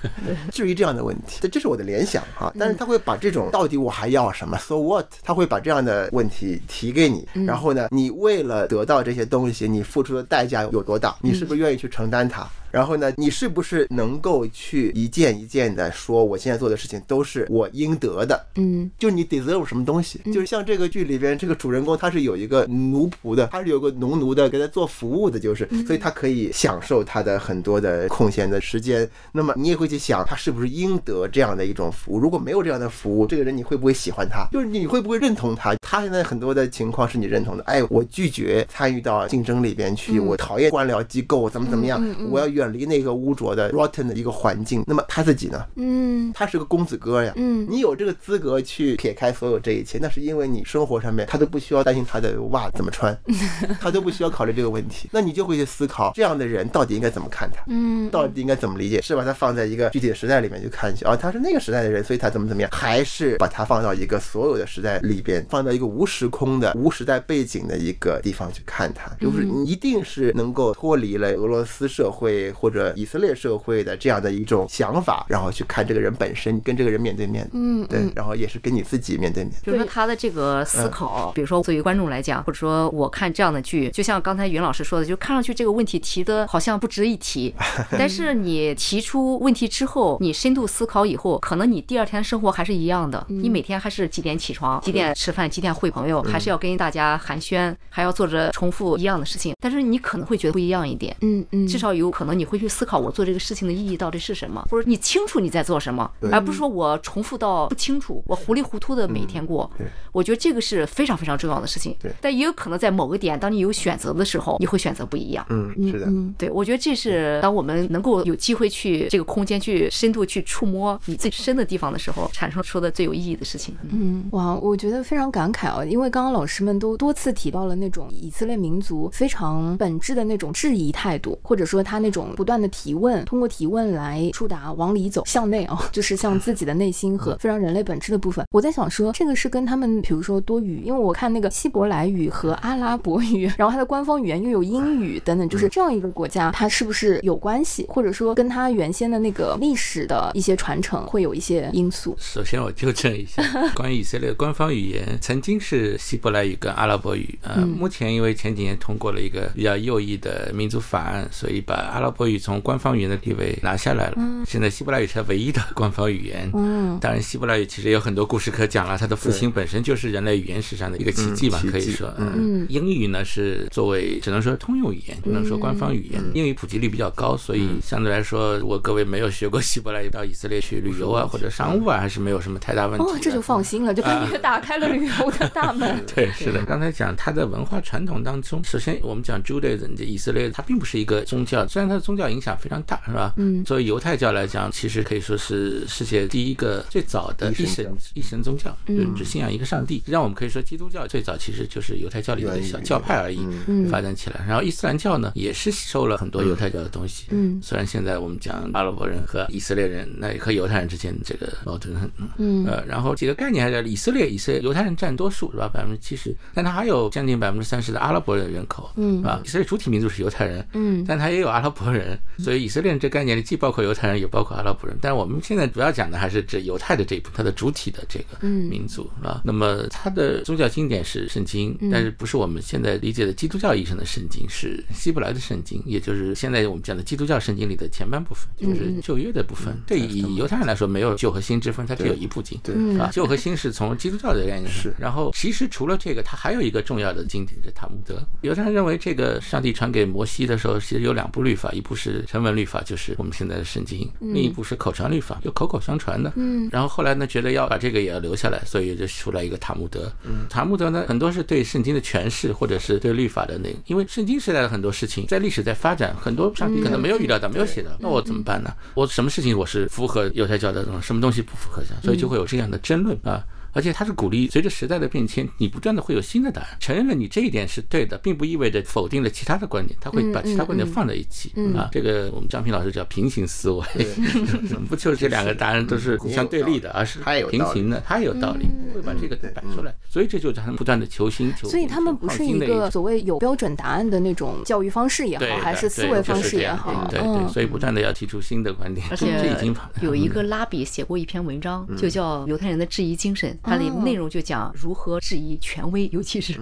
至于这样的问题，这这是我的联想哈。但是他会把这种到底我还要什么，so what？他会把这样的问题提给你，然后呢，你为了得到这些东西，你付出的代价有多大？你是不是愿意去承担它？然后呢，你是不是能够去一件一件的说，我现在做的事情都是我应得的？嗯就你 deserve 什么东西，就是像这个剧里边这个主人公他是有一个奴仆的，他是有个农奴的给他做服务的，就是，所以他可以享受他的很多的空闲的时间。那么你也会去想，他是不是应得这样的一种服务？如果没有这样的服务，这个人你会不会喜欢他？就是你会不会认同他？他现在很多的情况是你认同的，哎，我拒绝参与到竞争里边去，我讨厌官僚机构，怎么怎么样，我要远离那个污浊的 rotten 的一个环境。那么他自己呢？嗯。他是个公子哥呀，嗯。你有这个资格去撇开所有这一切，那是因为你生活上面他都不需要担心他的袜子怎么穿，他都不需要考虑这个问题，那你就会去思考这样的人到底应该怎么看他，嗯。到底应该怎么理解，是把他放在一个具体的时代里面去看去，哦，他是那个时代的人，所以他怎么怎么样，还是把他放到一个所有的时代里边，放到一个无时空的、无时代背景的一个地方去看他，就是你一定是能够脱离了俄罗斯社会或者以色列社会的这样的一种想法，然后去看这个人本身，跟这个人面对面，嗯对，然后也是跟你自己面对面。比如说他的这个思嗯考，比如说作为观众来讲，或者说我看这样的剧，就像刚才云老师说的，就看上去这个问题提的好像不值一提，但是你提出问题之后，你深度思考以后，可能你第二天生活还是一样的，嗯你每天还是几点起床，几点吃饭，几点会朋友，还是要跟大家寒暄，还要做着重复一样的事情，但是你可能会觉得不一样一点。嗯嗯，至少有可能你会去思考我做这个事情的意义到底是什么，或者你清楚你在做什么，而不是说我重复到不清楚，我糊里糊涂的每天过。对我觉得这个是非常非常重要的事情。对但也有可能在某个点，当你有选择的时候，你会选择不一样。嗯，是的，嗯对，我觉得这是当我们能够有机会去这个空间去深度去触摸你最深的地方的时候，产生出的最有意义的事情。嗯，哇，我觉得非常感慨啊，因为刚刚老师们都多次提到了那种以色列民族非常本质的那种质疑态度，或者说他那种不断的提问，通过提问来触达往里走，向内啊，就是向自己的内心和非常人类本质的部分。我在想说，这个是跟他们，比如说多语，因为我看那个希伯来语和阿拉伯语，然后它的官方语言又有英语等等，就是这样一个国家，它是不是有关系，或者说跟它原先的那个历史的一些传承会有一些因素？首先我纠正一下，关于以色列的官方语言曾经是希伯来语跟阿拉伯语，呃，目前因为前几年通过了一个比较右翼的民族法案，所以把阿拉伯口语从官方语言的地位拿下来了。现在希伯来语是它唯一的官方语言。嗯当然，希伯来语其实有很多故事可讲了。它的复兴本身就是人类语言史上的一个奇迹吧，嗯可以说。嗯英语呢是作为只能说通用语言，不能说官方语言。英语普及率比较高，所以相对来说，我各位没有学过希伯来语到以色列去旅游啊或者商务啊，还是没有什么太大问题。哦，这就放心了，就感觉打开了旅游的大门。对，是的。刚才讲它的文化传统当中，首先我们讲 Judaism，这以色列它并不是一个宗教，虽然它的宗教影响非常大，是吧？嗯作为犹太教来讲，其实可以说是世界第一个最早的一神一神宗教，只信仰一个上帝。让我们可以说基督教最早其实就是犹太教里的小教派而已，嗯发展起来。然后伊斯兰教呢，也是收了很多犹太教的东西。嗯虽然现在我们讲阿拉伯人和以色列人，那和犹太人之间这个矛盾很嗯呃，然后几个概念还是以色列，以色列犹太人占多数是吧？百分之七十，但他还有将近百分之三十的阿拉伯人人口，嗯是吧？以色列主体民族是犹太人，嗯但他也有阿拉伯人，所以以色列人这概念里既包括犹太人，也包括阿拉伯人。但是我们现在主要讲的还是指犹太的这一部分，它的主体的这个嗯民族啊。那么它的宗教经典是圣经，但是不是我们现在理解的基督教意义上的圣经，是希伯来的圣经，也就是现在我们讲的基督教圣经里的前半部分，就是旧约的部分。对以犹太人来说，没有旧和新之分，它只有一部经。啊，旧和新是从基督教的概念是然后其实除了这个，它还有一个重要的经典是塔木德。犹太人认为这个上帝传给摩西的时候，其实有两部律法，一部是成文律法，就是我们现在的圣经；另一部是口传律法，就口口相传的。嗯然后后来呢，觉得要把这个也要留下来，所以就出来一个塔木德。塔木德呢，很多是对圣经的诠释，或者是对律法的那个，因为圣经时代的很多事情，在历史在发展，很多上帝可能没有预料到，没有写到，那我怎么办呢？我什么事情我是符合犹太教的什么东西不符合所以就会有这样的争论啊。而且它是鼓励随着时代的变迁，你不断的会有新的答案。承认了你这一点是对的，并不意味着否定了其他的观点，他会把其他观点放在一起啊。这个我们张平老师叫平行思维，不就是这两个答案都是互相对立的，而是他有平行的，他也有道理，会把这个摆出来。所以这就是他们不断的求新求变，所以他们不是一个所谓有标准答案的那种教育方式也好，还是思维方式也好，对对，嗯所以不断的要提出新的观点，而且这已经有。一个拉比写过一篇文章，就叫《犹太人的质疑精神》，它里内容就讲如何质疑权威，尤其是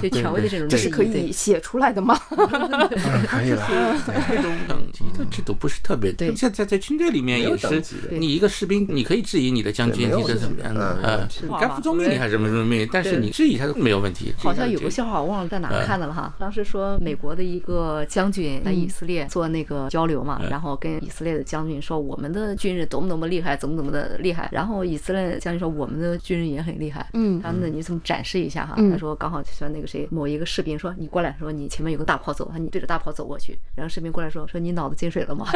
对 权威的这种。这是可以写出来的吗？可以了。这种等级的制度不是特别对现在在军队里面也是你一个士兵，你可以质疑你的将军，你的怎么样的呃，是你该服从命令还是什么什么命令，但是你质疑他都没有问题。好像有这个笑话，我忘了在哪儿看的了哈。当时说美国的一个将军在以色列做那个交流嘛，然后跟以色列的将军说我们的军人多么多么厉害，怎么怎么的厉害。然后以色列将军说我们的军人也很厉害。嗯他们那你怎么展示一下哈？嗯他说刚好像那个谁某一个士兵说你过来，说你前面有个大炮走，他说你对着大炮走过去。然后士兵过来说说你脑子进水了吗？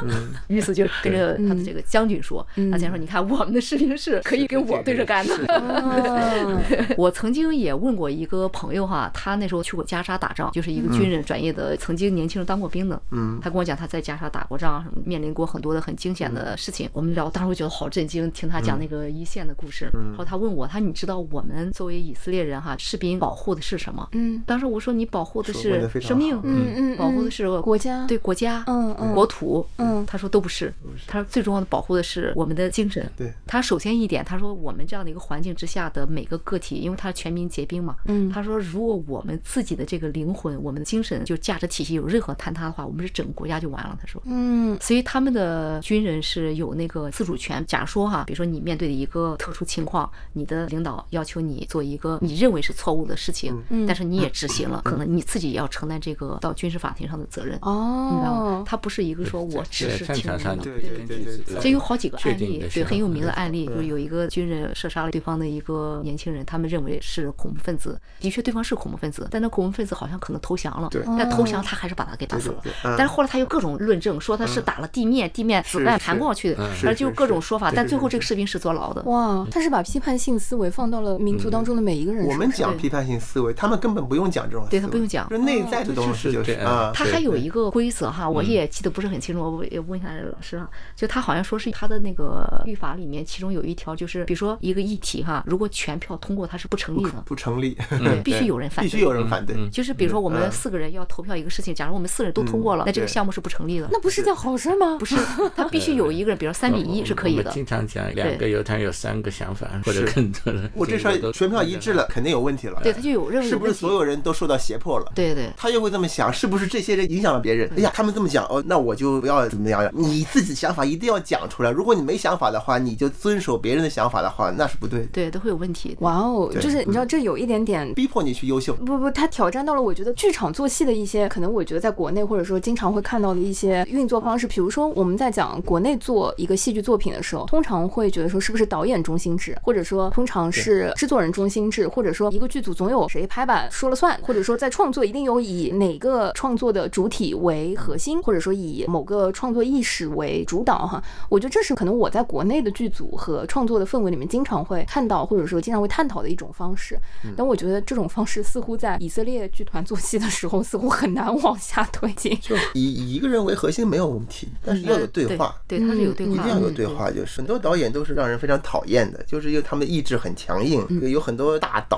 意思就是跟着他的这个将军说，他将说你看我们的士兵是可以跟我对着干的。嗯我曾经也问过一个朋友哈，他那时候去过加沙打仗，就是一个军人专业的，曾经年轻人当过兵的。嗯，他跟我讲他在加沙打过仗，什么面临过很多的很惊险的事情。我们聊，当时我觉得好震惊，听他讲那个一线的故事。然后他问我，他说你知道我们作为以色列人哈，士兵保护的是什么？嗯。当时我说你保护的是生命，嗯嗯，保护的是国家，对国家，嗯嗯。国土，嗯。他说都不是，他说最重要的保护的是我们的精神。对，他首先一点，他说我们这样的一个环境之下的每个个体，因为他是全民皆兵嘛，嗯。他说如果我们自己的这个灵魂、我们的精神就价值体系有任何坍塌的话，我们是整个国家就完了。他说。嗯。所以他们的军人是有那个自主权。假如说哈，比如说你面对的一个特殊情况，你的领导要求你做一个你认为是错误的事情，但是你也执行了，可能你自己也要承担这个到军事法庭上的责任。哦？，他不是一个说我只是听战场上，命令对对对对对这有好几个案例对，很有名的嗯案例，就是有一个军人射杀了对方的一个年轻人，他们认为是恐怖分子，的确对方是恐怖分子，但那恐怖分子好像可能投降了，对。但投降他还是把他给打死了。对对对，嗯。但是后来他又各种论证，说他是打了地面，地面子弹弹过去的，是反正就各种说法，但最后这个士兵是坐牢的。哇，他是把批判性思维放到了民族当中的每一个人身我。们讲批判性思维，他们根本不用讲这种对他不用讲就内在的东西就是他还有一个规则哈，我也记得不是很清楚，我也问一下老师哈。就他好像说是他的那个律法里面，其中有一条就是，比如说一个议题哈，如果全票通过，它是不成立的，不成立，对，必须有人反对，必须有人反对。就是比如说我们四个人要投票一个事情，假如我们四个人都通过了，那这个项目是不成立的。那不是件好事吗？不是，他必须有一个人，比如三比一是可以的。经常讲两个犹太人有三个想法，或者更多的。我这事儿全票一致了，肯定有问题了。对，他就有任务。是不是所有人都受到胁迫了？对对，他又会这么想，是不是这些人影响了别人？哎呀，他们这么讲哦，那我就不要怎么样？你自己想法一定要讲出来。如果你没想法的话，你就遵守别人的想法的话，那是不对。对，都会有问题。哇哦，就是你知道这有一点点。逼迫你去优秀。不不，他挑战到了我觉得剧场做戏的一些，可能我觉得在国内或者说经常会看到的一些运作方式。比如说我们在讲国内做一个戏剧作品的时候，通常会觉得说是不是导演中心制，或者说通常是制作人中心制，或者说一个剧组总有谁拍板说了算，或者说在创作一定有以哪个创作的主体为核心，或者说以某个创作意识为主导哈。我觉得这是可能我在国内的剧组和创作的氛围里面经常会看到，或者说经常会探讨的一种方式。但我觉得这种方式似乎在以色列剧团做戏的时候，似乎很难往下推进。就以以一个人为核心没有问题，但是要有对话。对，他是有对话。一定要有对话，就是很多导演都是让人非常讨厌的，就是因为他们的意志很强硬。有很多大导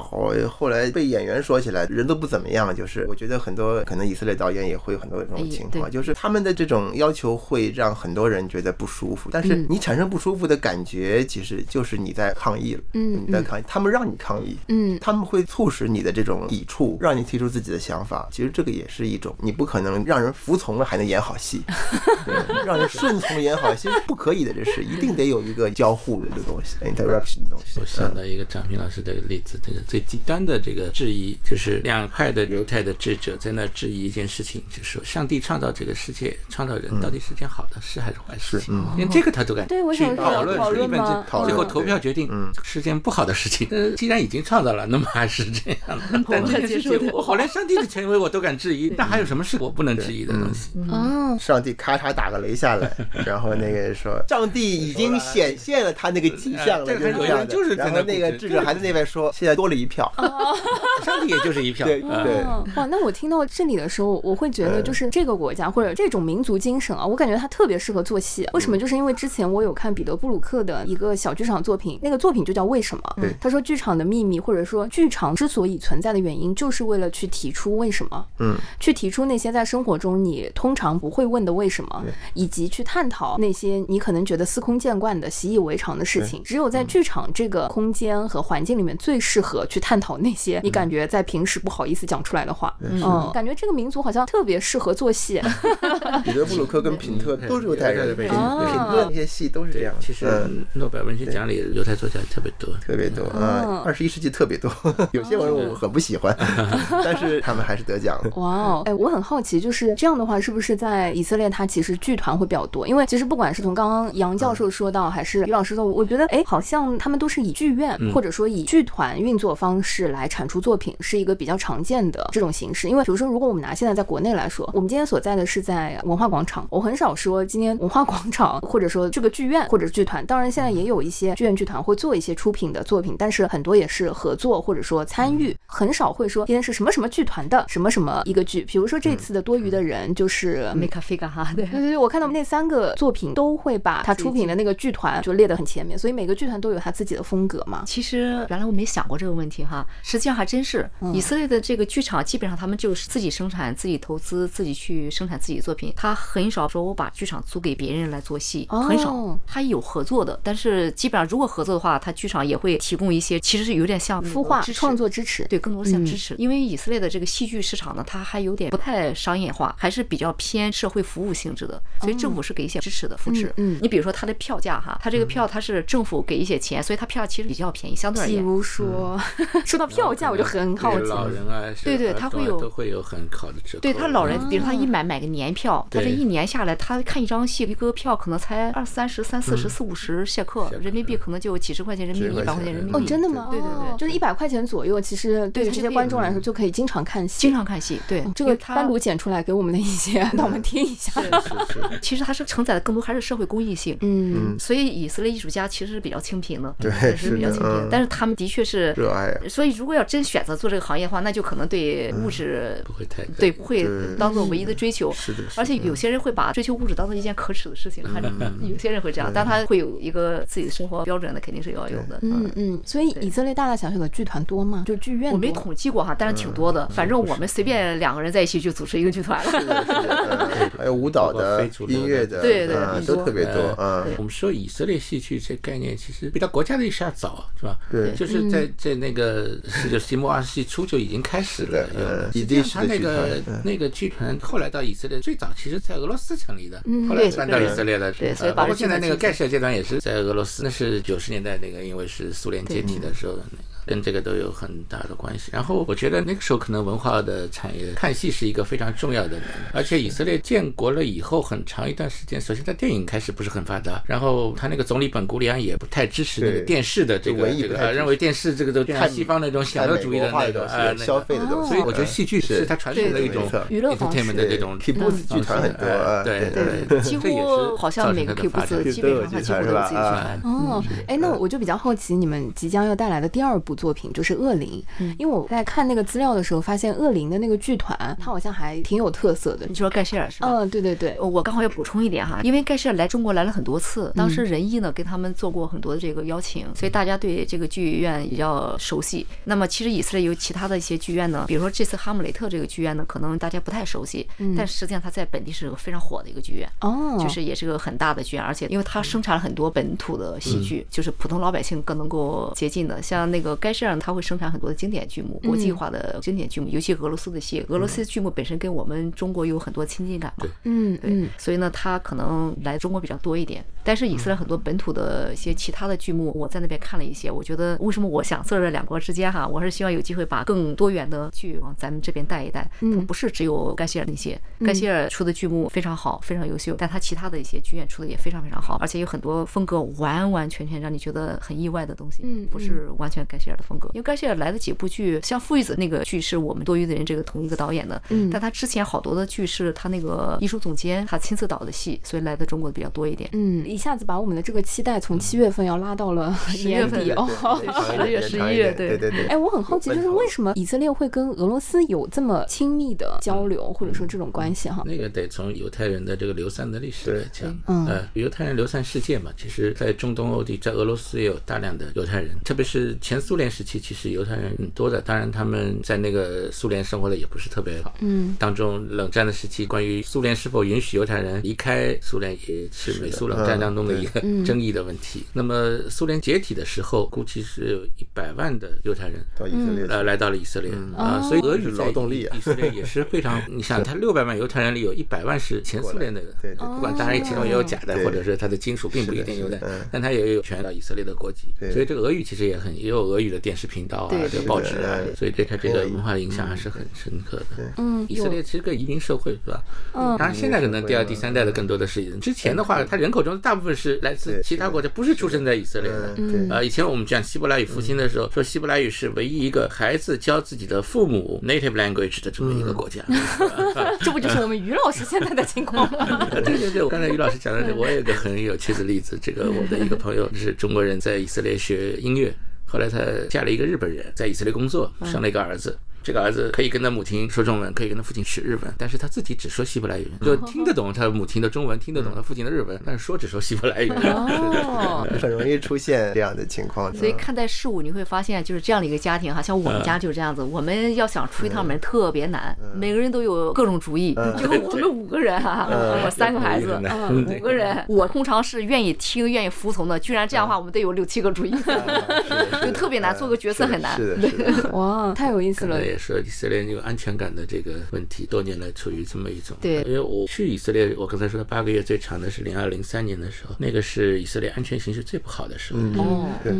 后来被演员说起来人都不怎么样，就是我觉得很多可能以色列导演也会有很多这种情况，就是他们的这种要求会让很多人觉得不舒服。但是你产生不舒服的感觉，其实就是你在抗议了。嗯，你在抗议，他们让你抗议，嗯，他们会促使你的这种抵触，让你提出自己的想法。其实这个也是一种，你不可能让人服从了还能演好戏，对，让人顺从演好戏不可以的，这是一定得有一个交互的这个东西，interaction 的东西。我想到一个张平老师的例子，这个最极端的这个质疑，就是两派的犹太的智者在那质疑一件事情，就是说上帝创造这个世界，创造人到底是件好的事还是坏事情？连这个他都敢对我去想讨论，讨是一本论吗最最后投票决定是件不好的事情。呃，既然已经创造了，那么还是这样的。但这件事情，我我连上帝的权威我都敢质疑，那还有什么是我不能质疑的东西？哦，上帝咔嚓打个雷下来，然后那个人说，上帝已经显现了他那个迹象了，有这样的用就是然后那个智者还在那边说，现在多了一票，上帝也就是一票。对哇，那我听到这里的时候，我会觉得就是这个国家或者这种民族精神啊，我感觉它特别适合做戏。为什么？就是因为之前我有看彼得布鲁克的一个小剧场作品，那个作品就叫《为什么》。他说剧场的秘密，或者说剧场之所以存在的原因，就是为了去提出为什么。嗯，去提出那些在生活中你通常不会问的为什么，以及去探讨那些你可能觉得司空见惯的、习以为常的事情。只有在剧场这个空间和环境里面，最适合去探讨那些你感觉在平时不好意思讲出来的话。嗯，感觉这个民族好像特别适合做戏。彼得布鲁克跟平特都是犹太人，品犹太的背景品特那些戏都是这样。其实嗯诺贝尔文学奖里犹太作家特别多。特别多啊，二十一世纪特别多，有些文我很不喜欢，但是他们还是得奖了。哇哦，哎，我很好奇，就是这样的话，是不是在以色列它其实剧团会比较多？因为其实不管是从刚刚杨教授说到，还是于老师说，我觉得哎，好像他们都是以剧院、或者说以剧团运作方式来产出作品，是一个比较常见的这种形式。因为比如说，如果我们拿现在在国内来说，我们今天所在的是在文化广场，我很少说今天文化广场或者说这个剧院或者剧团，当然现在也有一些剧院剧团会做一些出品的作品，但是很多也是合作或者说参与，很少会说今天是什么什么剧团的什么什么一个剧。比如说这次的多余的人就是 Make a Figure 哈，对对对对，我看到那三个作品都会把他出品的那个剧团就列得很前面，所以每个剧团都有他自己的风格嘛。其实原来我没想过这个问题哈，实际上还真是以色列的这个剧场，基本上他们就是自己生产、自己投资、自己去生产自己的作品，他很少说我把剧场租给别人来做戏，很少哦。他有合作的，但是基本上如果合作的话，他剧场也会提供一些，其实是有点像孵化创作支持，对，更多像支持，因为以色列的这个戏剧市场呢，它还有点不太商业化，还是比较偏社会服务性质的，所以政府是给一些支持的扶持。嗯嗯你比如说它的票价哈，它这个票它是政府给一些钱，所以它票其实比较便宜，相对而言。比如说，说到票价，我就很好奇。对老人啊，对对他会有都会有很好的折扣。对他老人，比如他一买买个年票，他这一年下来，他看一张戏，一个票可能才二三十、三四十、四五十谢克谢，克人民币可能就几十块钱人民币，一百块钱人民币哦，真的吗？对对对就是一百块钱左右，其实对于这些观众来说就可以经常看戏。经常看戏，对哦这个他单独剪出来给我们的一些，让我们听一下。是是，其实它是承载的更多还是社会公益性。嗯，所以以色列艺术家其实是比较清贫的，对也是比较清贫但是他们的确是热爱。啊所以如果要真选择做这个行业的话，那就可能对物质不会太对不会当做唯一的追求。是的，是而且有些人会把追求物质当做一件可耻的事情，还嗯有些人会这样，但他会有一个自己的生活标准的，肯定是要有的。嗯嗯，所以以色列大大小小的剧团多吗？就剧院我没统计过哈，但是挺多的。反正我们随便两个人在一起就组织一个剧团了。是的，是的，嗯还有舞蹈 的音乐的，对对嗯很多。都特别多，嗯。我们说以色列戏剧这概念其实比较国家的意识要早，是吧？对就是在在那个十九世纪末二十世纪初就已经开始了。呃实际上，他那个那个剧团后来到以色列，最早其实在俄罗斯成立的，后来搬到以色列了。对所以呃包括现在那个盖世尔阶段也是在俄罗斯，那是九十年代那个，因为是苏联解体的时候的那个。跟这个都有很大的关系。然后我觉得那个时候可能文化的产业看戏是一个非常重要的，而且以色列建国了以后很长一段时间，首先在电影开始不是很发达，然后他那个总理本古里安也不太支持那个电视的这个这个，认为电视这个都太西方那种享乐主义的那个呃那消。费的东西，所以我觉得戏剧是是它传承的一种娱乐方式 entertainment 的这种剧团很多，呃对对对对，几这也乎是好像每个造成它的 Q 发 b 展 o 基本上它几乎都有自己剧团。哦，哎，那我就比较好奇，你们即将要带来的第二部作品就是《恶灵》，因为我在看那个资料的时候，发现《恶灵》的那个剧团，它好像还挺有特色的你。说盖希尔是吧？嗯，对对对，我刚好要补充一点哈，因为盖世尔来中国来了很多次，当时仁义呢跟他们做过很多的这个邀请，所以大家对这个剧院比较熟悉。那么其实以色列有其他的一些剧院呢，比如说这次哈姆雷特这个剧院呢，可能大家不太熟悉，但实际上它在本地是个非常火的一个剧院。哦，就是也是个很大的剧院，而且因为它生产了很多本土的戏剧，就是普通老百姓更能够接近的。像那个盖世尔，它会生产很多的经典剧目，国际化的经典剧目，尤其俄罗斯的戏。俄罗斯剧目本身跟我们中国有很多亲近感嘛，对嗯对，所以呢，它可能来中国比较多一点。但是以色列很多本土的一些其他的剧目，我在那边看了一些，我觉得为什么我想在这两国之间哈，我是希望有机会把更多元的剧往咱们这边带一带。嗯它不是只有盖希尔那些，盖希尔出的剧目非常好，非常优秀，但他其他的一些剧院出的也非常非常好，而且有很多风格完完全全让你觉得很意外的东西，嗯不是完全盖希尔的风格。因为盖希尔来的几部剧，像《父与子》那个剧是我们多余的人这个同一个导演的，嗯但他之前好多的剧是他那个艺术总监他亲自导的戏，所以来的中国的比较多一点。嗯，一下子把我们的这个期待从七月份要拉到了年十月份底哦。十月十一月 对对对对。哎，我很好奇，就是为什么以色列会跟俄罗斯有这么亲密的交流，或者说这种关系哈？那个得从犹太人的这个流散的历史来讲，嗯呃，犹太人流散世界嘛，其实在中东欧地，在俄罗斯也有大量的犹太人，特别是前苏联时期，其实犹太人很多的。当然，他们在那个苏联生活的也不是特别好。嗯，当中冷战的时期，关于苏联是否允许犹太人离开苏联，也是美苏冷战当中的一个争议的问题。那么苏联解体的时候，估计是有一百万的犹太人到以色列去。呃，来到了以色列啊，所以俄语劳动力啊以色列也是非常，你想，他六百万犹太人里有一百万是前苏联的，对对不管当然其中也有假的，或者是他的亲属并不一定有的但他也有权到以色列的国籍，所以这个俄语其实也很也有俄语的电视频道啊，这个报纸啊，所以对他这个文化的影响还是很深刻的。嗯，以色列其实个移民社会是吧？嗯。当然现在可能第二、第三代的更多的是之前的话，他人口中大部分是来自其他国家，不是出生在以色列的。嗯，对，呃，以前我们讲希伯来语复兴的时候，说希伯来语是唯一一个孩子教自己的父母 native language 的这么一个国家。这不就是我们于老师现在的情况吗？对对对，我刚才于老师讲的，我有一个很有趣的例子。这个我的一个朋友是中国人，在以色列学音乐，后来他嫁了一个日本人，在以色列工作，生了一个儿子。这个儿子可以跟他母亲说中文，可以跟他父亲学日文，但是他自己只说希伯来语，就听得懂他母亲的中文，听得懂他父亲的日文，但是说只说希伯来语。哦，很容易出现这样的情况。所以看待事物，你会发现就是这样的一个家庭哈，像我们家就是这样子。我们要想出一趟门特别难，每个人都有各种主意。就我们五个人哈，我三个孩子，嗯五个人，我通常是愿意听、愿意服从的。居然这样的话，我们得有六七个主意，就特别难，做个决策很难。是的，是的。哇，太有意思了说以色列有安全感的这个问题，多年来处于这么一种。对。因为我去以色列，我刚才说的八个月最长的是零二零三年的时候，那个是以色列安全形势最不好的时候。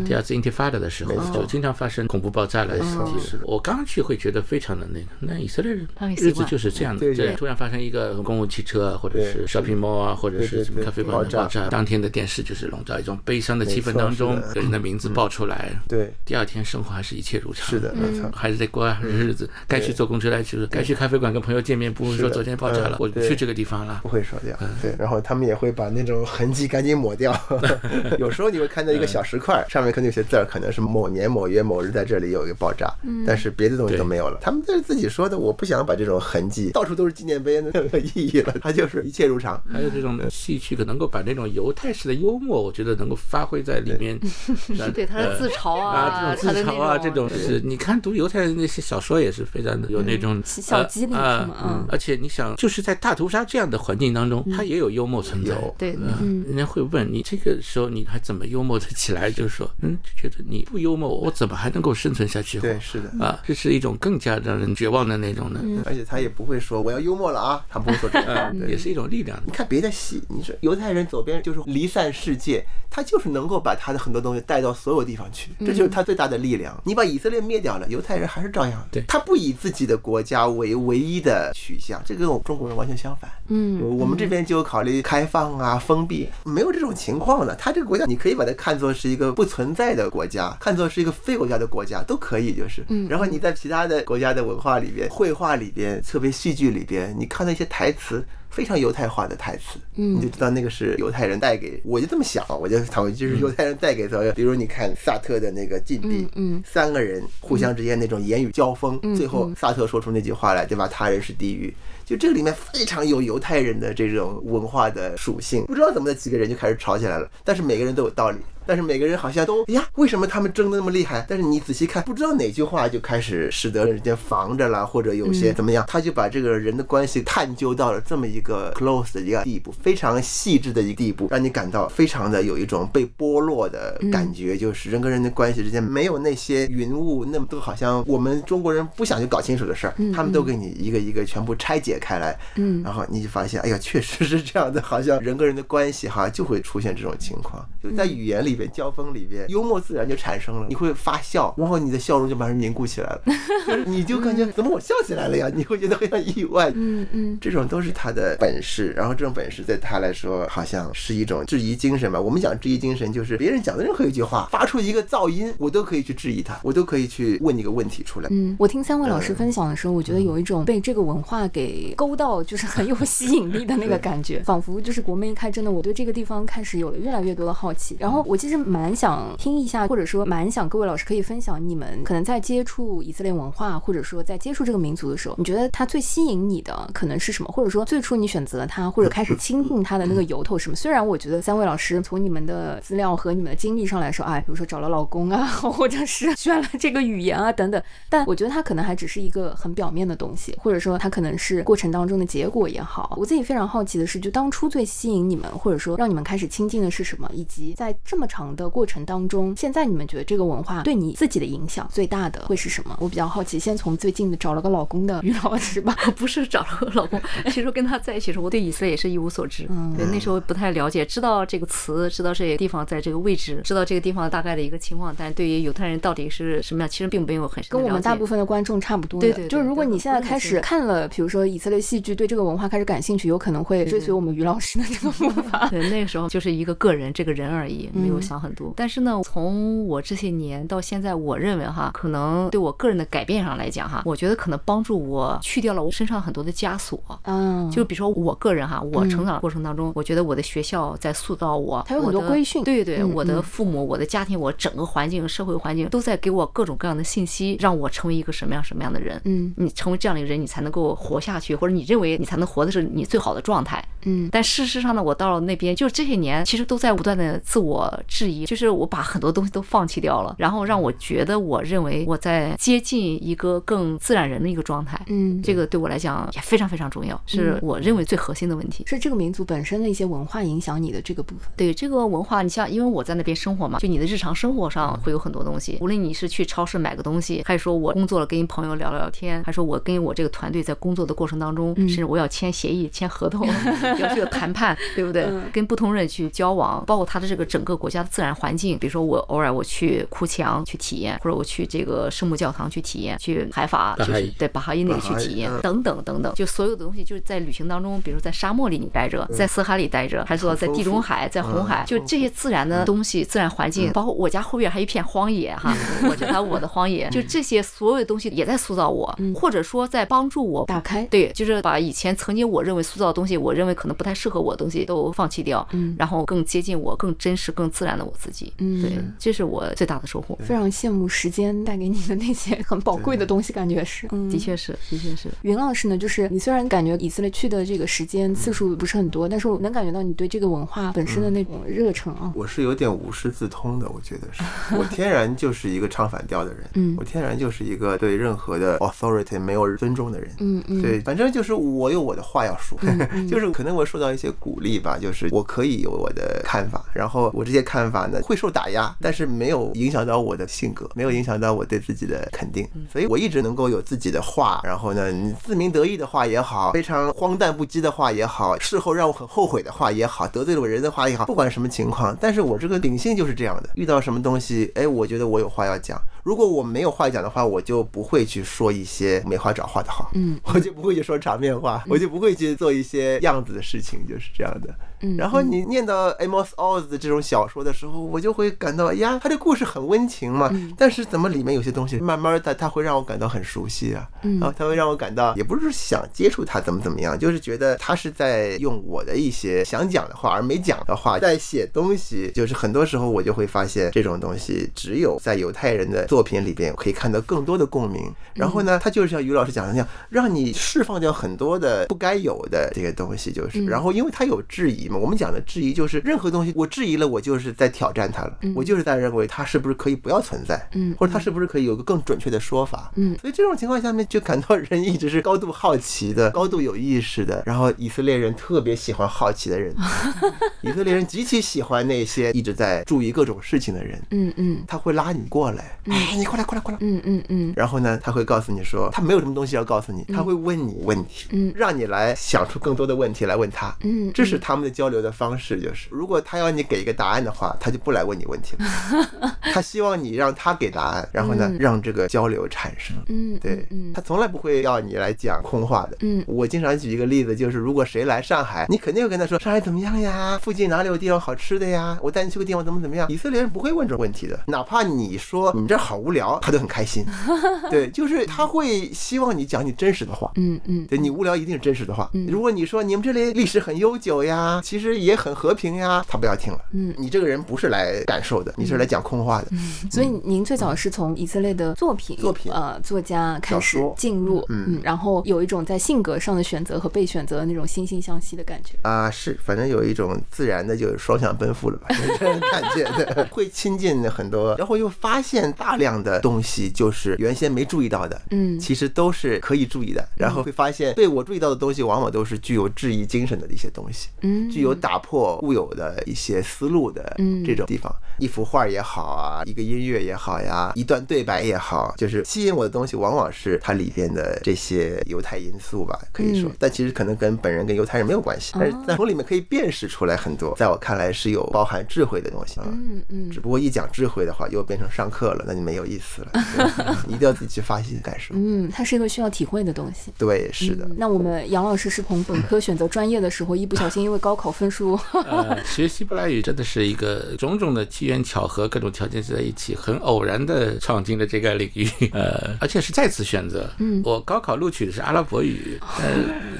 第二次 Intifada 的时候就经常发生恐怖爆炸的事情。我刚去会觉得非常的那个，那以色列人日子就是这样的，对对。突然发生一个公共汽车啊，或者是对。shopping mall 啊，或者是什么咖啡馆的爆炸爆炸，当天的电视就是笼罩一种悲伤的气氛当中人的名字报出来，对，第二天生活还是一切如常。是的，没错。还是得过日子，该去坐公车来去，该去咖啡馆跟朋友见面，不会说昨天爆炸了嗯，我不去这个地方了不。会说掉，对，然后他们也会把那种痕迹赶紧抹掉。有时候你会看到一个小石块，上面可能有些字儿，可能是某年某月某日在这里有一个爆炸，但是别的东西都没有了。他们这是自己说的，我不想把这种痕迹到处都是纪念碑，那没 有意义了，他就是一切如常。还有这种戏曲，可能够把那种犹太式的幽默，我觉得能够发挥在里面。是对他的自嘲啊，啊，这种他的自嘲啊，这种是你看读犹太人那些小说也是非常的有那种小机灵呃是吗嗯而且你想，就是在大屠杀这样的环境当中，他也有幽默存在。有对，嗯，人家会问你这个时候你还怎么幽默的起来？就是说，嗯，就觉得你不幽默，我怎么还能够生存下去？对，是的。啊，这是一种更加让人绝望的那种的，而且他也不会说我要幽默了啊，他不会说这个。嗯，也是一种力量。你看别的戏，你说犹太人走遍就是离散世界，他就是能够把他的很多东西带到所有地方去，这就是他最大的力量。你把以色列灭掉了，犹太人还是照样。对他不以自己的国家为唯一的取向，这跟我们中国人完全相反。嗯我们这边就考虑开放啊、封闭，没有这种情况的。他这个国家，你可以把它看作是一个不存在的国家，看作是一个非国家的国家，都可以，就是。然后你在其他的国家的文化里边、绘画里边、特别戏剧里边，你看那些台词。非常犹太化的台词，嗯你就知道那个是犹太人带给，我就这么想，我就我就是犹太人带给所有，比如你看萨特的那个禁地，嗯嗯三个人互相之间那种言语交锋，最后萨特说出那句话来，对吧？他人是地狱。就这个里面非常有犹太人的这种文化的属性，不知道怎么的几个人就开始吵起来了，但是每个人都有道理，但是每个人好像都哎呀，为什么他们争得那么厉害？但是你仔细看，不知道哪句话就开始使得人家防着了，或者有些怎么样，他就把这个人的关系探究到了这么一个 close 的一个地步，非常细致的一个地步，让你感到非常的有一种被剥落的感觉，就是人跟人的关系之间没有那些云雾，那么多好像我们中国人不想去搞清楚的事儿，他们都给你一个一个全部拆解开来，嗯。然后你就发现，哎呀，确实是这样的，好像人跟人的关系哈就会出现这种情况，就在语言里边交锋里边，幽默自然就产生了，你会发笑，然后你的笑容就马上凝固起来了，你就感觉怎么我笑起来了呀？你会觉得非常意外，嗯嗯。这种都是他的本事，然后这种本事对他来说好像是一种质疑精神吧。我们讲质疑精神，就是别人讲的任何一句话发出一个噪音，我都可以去质疑他，我都可以去问一个问题出来。嗯，我听三位老师分享的时候，我觉得有一种被这个文化给勾到，就是很有吸引力的那个感觉，仿佛就是国门一开，真的我对这个地方开始有了越来越多的好奇。然后我其实蛮想听一下，或者说蛮想各位老师可以分享你们可能在接触以色列文化，或者说在接触这个民族的时候，你觉得它最吸引你的可能是什么？或者说最初你选择它或者开始亲近它的那个由头什么？虽然我觉得三位老师从你们的资料和你们的经历上来说，哎，比如说找了老公啊，或者是学了这个语言啊等等，但我觉得他可能还只是一个很表面的东西，或者说他可能是过程当中的结果也好。我自己非常好奇的是，就当初最吸引你们，或者说让你们开始亲近的是什么？以及在这么长的过程当中，现在你们觉得这个文化对你自己的影响最大的会是什么？我比较好奇，先从最近的找了个老公的于老师吧。不是找了个老公，其实跟他在一起的时候，我对以色列也是一无所知。嗯对，那时候不太了解，知道这个词，知道这些地方在这个位置，知道这个地方大概的一个情况，但对于犹太人到底是什么样，其实并没有很深跟我们大部分的观众差不多的，对对对就是如果你现在开始看了，比如说以色列戏剧，对这个文化开始感兴趣，有可能会追随我们于老师的这个步伐。对，那个时候就是一个个人这个人而已，没有嗯想很多。但是呢，从我这些年到现在，我认为哈，可能对我个人的改变上来讲哈，我觉得可能帮助我去掉了我身上很多的枷锁。嗯，就比如说我个人哈，我成长过程当中，我觉得我的学校在塑造我，它有很多我的规训对对，嗯我的嗯父母、我的家庭、我整个环境、社会环境都在给我各种各样的信息，让我成为一个什么样什么样的人。嗯你成为这样的一个人，你才能够活下去，或者你认为你才能活的是你最好的状态。嗯但事实上呢，我到了那边，就是这些年其实都在不断的自我质疑，就是我把很多东西都放弃掉了，然后让我觉得我认为我在接近一个更自然人的一个状态。嗯，这个对我来讲也非常非常重要，是我认为最核心的问题。是这个民族本身的一些文化影响你的这个部分。对这个文化，你像因为我在那边生活嘛，就你的日常生活上会有很多东西，无论你是去超市买个东西，还是说我工作了跟朋友聊聊天，还是说我跟我这个团队在工作的过程当中，甚至我要签协议、签合同，要去谈判，对不对？跟不同人去交往，包括他的这个整个国家的自然环境，比如说我偶尔我去哭墙去体验，或者我去这个圣母教堂去体验，去海法就是对巴哈伊那里去体验嗯，等等等等，就所有的东西就是在旅行当中，比如在沙漠里你待着，在死海里待着，还是说在地中海、在红海，就这些自然的东西、自然环境，包括我家后院还一片荒野哈，我叫它我的荒野，就这些所有的东西也在塑造我，或者说在帮助我打开。对，就是把以前曾经我认为塑造的东西，我认为可能不太适合我的东西都放弃掉，嗯。然后更接近我、更真实、更自然的我自己。嗯。对，这是我最大的收获。非常羡慕时间带给你的那些很宝贵的东西，感觉是，嗯。的确是，的确是。云老师呢，就是你虽然感觉以色列去的这个时间次数不是很多，但是我能感觉到你对这个文化本身的那种热忱啊。我是有点无师自通的，我觉得是。我天然就是一个唱反调的人，嗯。我天然就是一个对任何的 authority 没有尊重的人，嗯。嗯，对，反正就是我有我的话要说，就是可能我受到一些鼓励吧，就是我可以有我的看法，然后我这些看法呢会受打压，但是没有影响到我的性格，没有影响到我对自己的肯定，所以我一直能够有自己的话，然后呢，你自鸣得意的话也好，非常荒诞不羁的话也好，事后让我很后悔的话也好，得罪了我人的话也好，不管什么情况，但是我这个秉性就是这样的，遇到什么东西，哎，我觉得我有话要讲，如果我没有话讲的话，我就不会去说一些没话找话的话，嗯，我就不会去说场面话，我就不会去做一些样子的事情，就是这样的。嗯然后你念到 Amos Oz 的这种小说的时候，我就会感到，哎呀，他的故事很温情嘛，嗯。但是怎么里面有些东西，慢慢的他会让我感到很熟悉啊，嗯。然后他会让我感到，也不是想接触他怎么怎么样，就是觉得他是在用我的一些想讲的话而没讲的话，在写东西，就是很多时候我就会发现这种东西只有在犹太人的作品里边可以看到更多的共鸣。然后呢，他就是像于老师讲的那样，让你释放掉很多的不该有的这个东西，就是，然后因为他有质疑嘛，我们讲的质疑就是任何东西我质疑了，我就是在挑战它了，我就是在认为它是不是可以不要存在，嗯或者它是不是可以有个更准确的说法，嗯。所以这种情况下面就感到人一直是高度好奇的、高度有意识的，然后以色列人特别喜欢好奇的人，以色列人极其喜欢那些一直在注意各种事情的人，嗯嗯。他会拉你过来，哎，你过来，过来，过来。嗯嗯嗯然后呢，他会告诉你说，他没有什么东西要告诉你，他会问你问题，嗯让你来想出更多的问题来问他，嗯这是他们的交流的方式。就是如果他要你给一个答案的话，他就不来问你问题了，他希望你让他给答案，然后呢，让这个交流产生。嗯，对嗯他从来不会要你来讲空话的。嗯我经常举一个例子，就是如果谁来上海，你肯定会跟他说上海怎么样呀，附近哪里有地方好吃的呀，我带你去个地方怎么怎么样。以色列人不会问这种问题的，哪怕你说你这儿好无聊，他都很开心。对，就是他会希望你讲你真实的话。嗯嗯对你无聊一定是真实的话。如果你说你们这里历史很悠久呀，其实也很和平呀，他不要听了。嗯你这个人不是来感受的，你是来讲空话的。所以您最早是从以色列的作品、作品呃作家开始进入，嗯，然后有一种在性格上的选择和被选择的那种惺惺相惜的感觉。啊，是，反正有一种自然的，就双向奔赴了吧，有这种感觉的，会亲近很多，然后又发现大量的东西，就是原先没注意到的，嗯。其实都是可以注意的，然后会发现被我注意到的东西，往往都是具有质疑精神的一些东西，嗯。具有打破固有的一些思路的嗯。这种地方，一幅画也好啊，一个音乐也好呀，一段对白也好，就是吸引我的东西，往往是它里边的这些犹太因素吧，可以说。嗯，但其实可能跟本人跟犹太人没有关系，但是在从里面可以辨识出来很多，在我看来是有包含智慧的东西啊。嗯嗯。只不过一讲智慧的话，又变成上课了，那就没有意思了。一定要自己去发现感受。嗯，它是一个需要体会的东西。对，是的嗯。那我们杨老师是从本科选择专业的时候，一不小心因为高考分数，呃，学希伯来语真的是一个种种的机缘巧合，各种条件在一起，很偶然的闯进了这个领域，呃，而且是再次选择。嗯，我高考录取的是阿拉伯语，呃，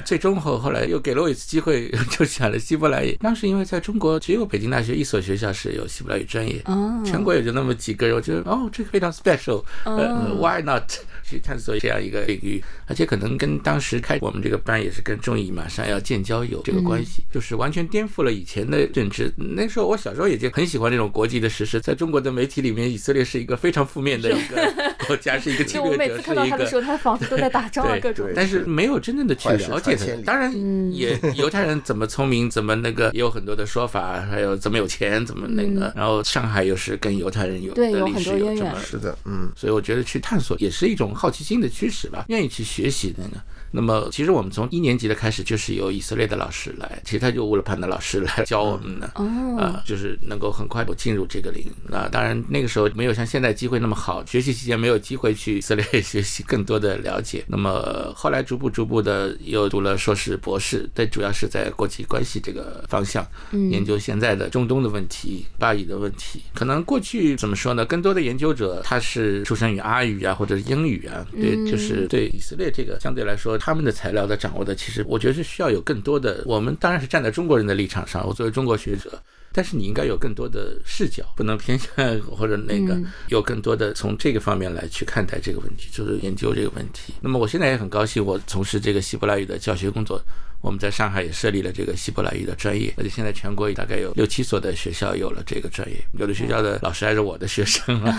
最终后后来又给了我一次机会，就选了希伯来语。当时因为在中国只有北京大学一所学校是有希伯来语专业，哦全国也就那么几个人，我觉得哦，这个非常 special，呃，why not？ 去探索这样一个领域，而且可能跟当时开我们这个班也是跟中医马上要建交有这个关系，就是完全颠覆了以前的认知。那时候我小时候也就很喜欢这种国际的时事，在中国的媒体里面，以色列是一个非常负面的一个国家，是一个 侵略者，每次看到是一个他的时候，他的房子都在打仗啊，各种。但是没有真正的去了解它传千。里当然嗯也犹太人怎么聪明，怎么那个也有很多的说法，还有怎么有钱，怎么那个。然后上海又是跟犹太人有嗯对有的历史很多渊源有这么是的，嗯，所以我觉得去探索也是一种好奇心的驱使吧，愿意去学习那个。那么其实我们从一年级的开始就是由以色列的老师来，其实他就乌勒潘的老师来教我们的。哦啊，就是能够很快的进入这个领域。那当然那个时候没有像现在机会那么好，学习期间没有机会去以色列学习更多的了解。那么后来逐步逐步的又读了硕士、博士，但主要是在国际关系这个方向，研究现在的中东的问题、巴以的问题。可能过去怎么说呢？更多的研究者他是出生于阿语啊或者是英语啊，对，就是对以色列这个相对来说他们的材料的掌握的，其实我觉得是需要有更多的。我们当然是站在中国人的立场上，我作为中国学者。但是你应该有更多的视角，不能偏向或者那个有更多的从这个方面来去看待这个问题，就是研究这个问题。那么我现在也很高兴，我从事这个希伯来语的教学工作。我们在上海也设立了这个希伯来语的专业，而且现在全国大概有六七所的学校有了这个专业，有的学校的老师还是我的学生了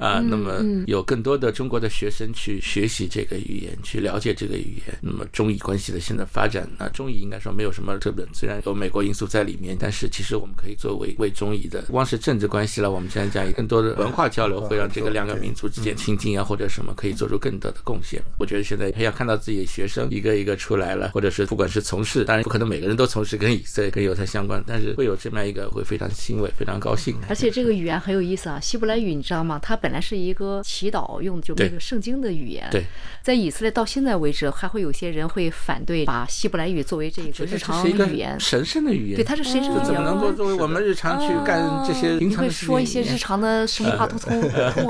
啊。那么有更多的中国的学生去学习这个语言，去了解这个语言。那么中以关系的现在发展，那中以应该说没有什么特别，虽然有美国因素在里面，但是其实我们可以作为为中以的，不光是政治关系了，我们现在讲更多的文化交流，会让这个两个民族之间亲近啊，或者什么可以做出更多的贡献。我觉得现在培养看到自己的学生一个一个出来了，或者是不管是从事，当然不可能每个人都从事跟以色列、跟犹太相关，但是会有这么一个，会非常欣慰、非常高兴。而且这个语言很有意思啊，希伯来语你知道吗？它本来是一个祈祷用，就那个圣经的语言。对，在以色列到现在为止，还会有些人会反对把希伯来语作为这个日常语言，神圣的语言。对，它是神圣的语言，怎么能够作为我们日常去干这些平常的事情？你会说一些日常的什么话通通，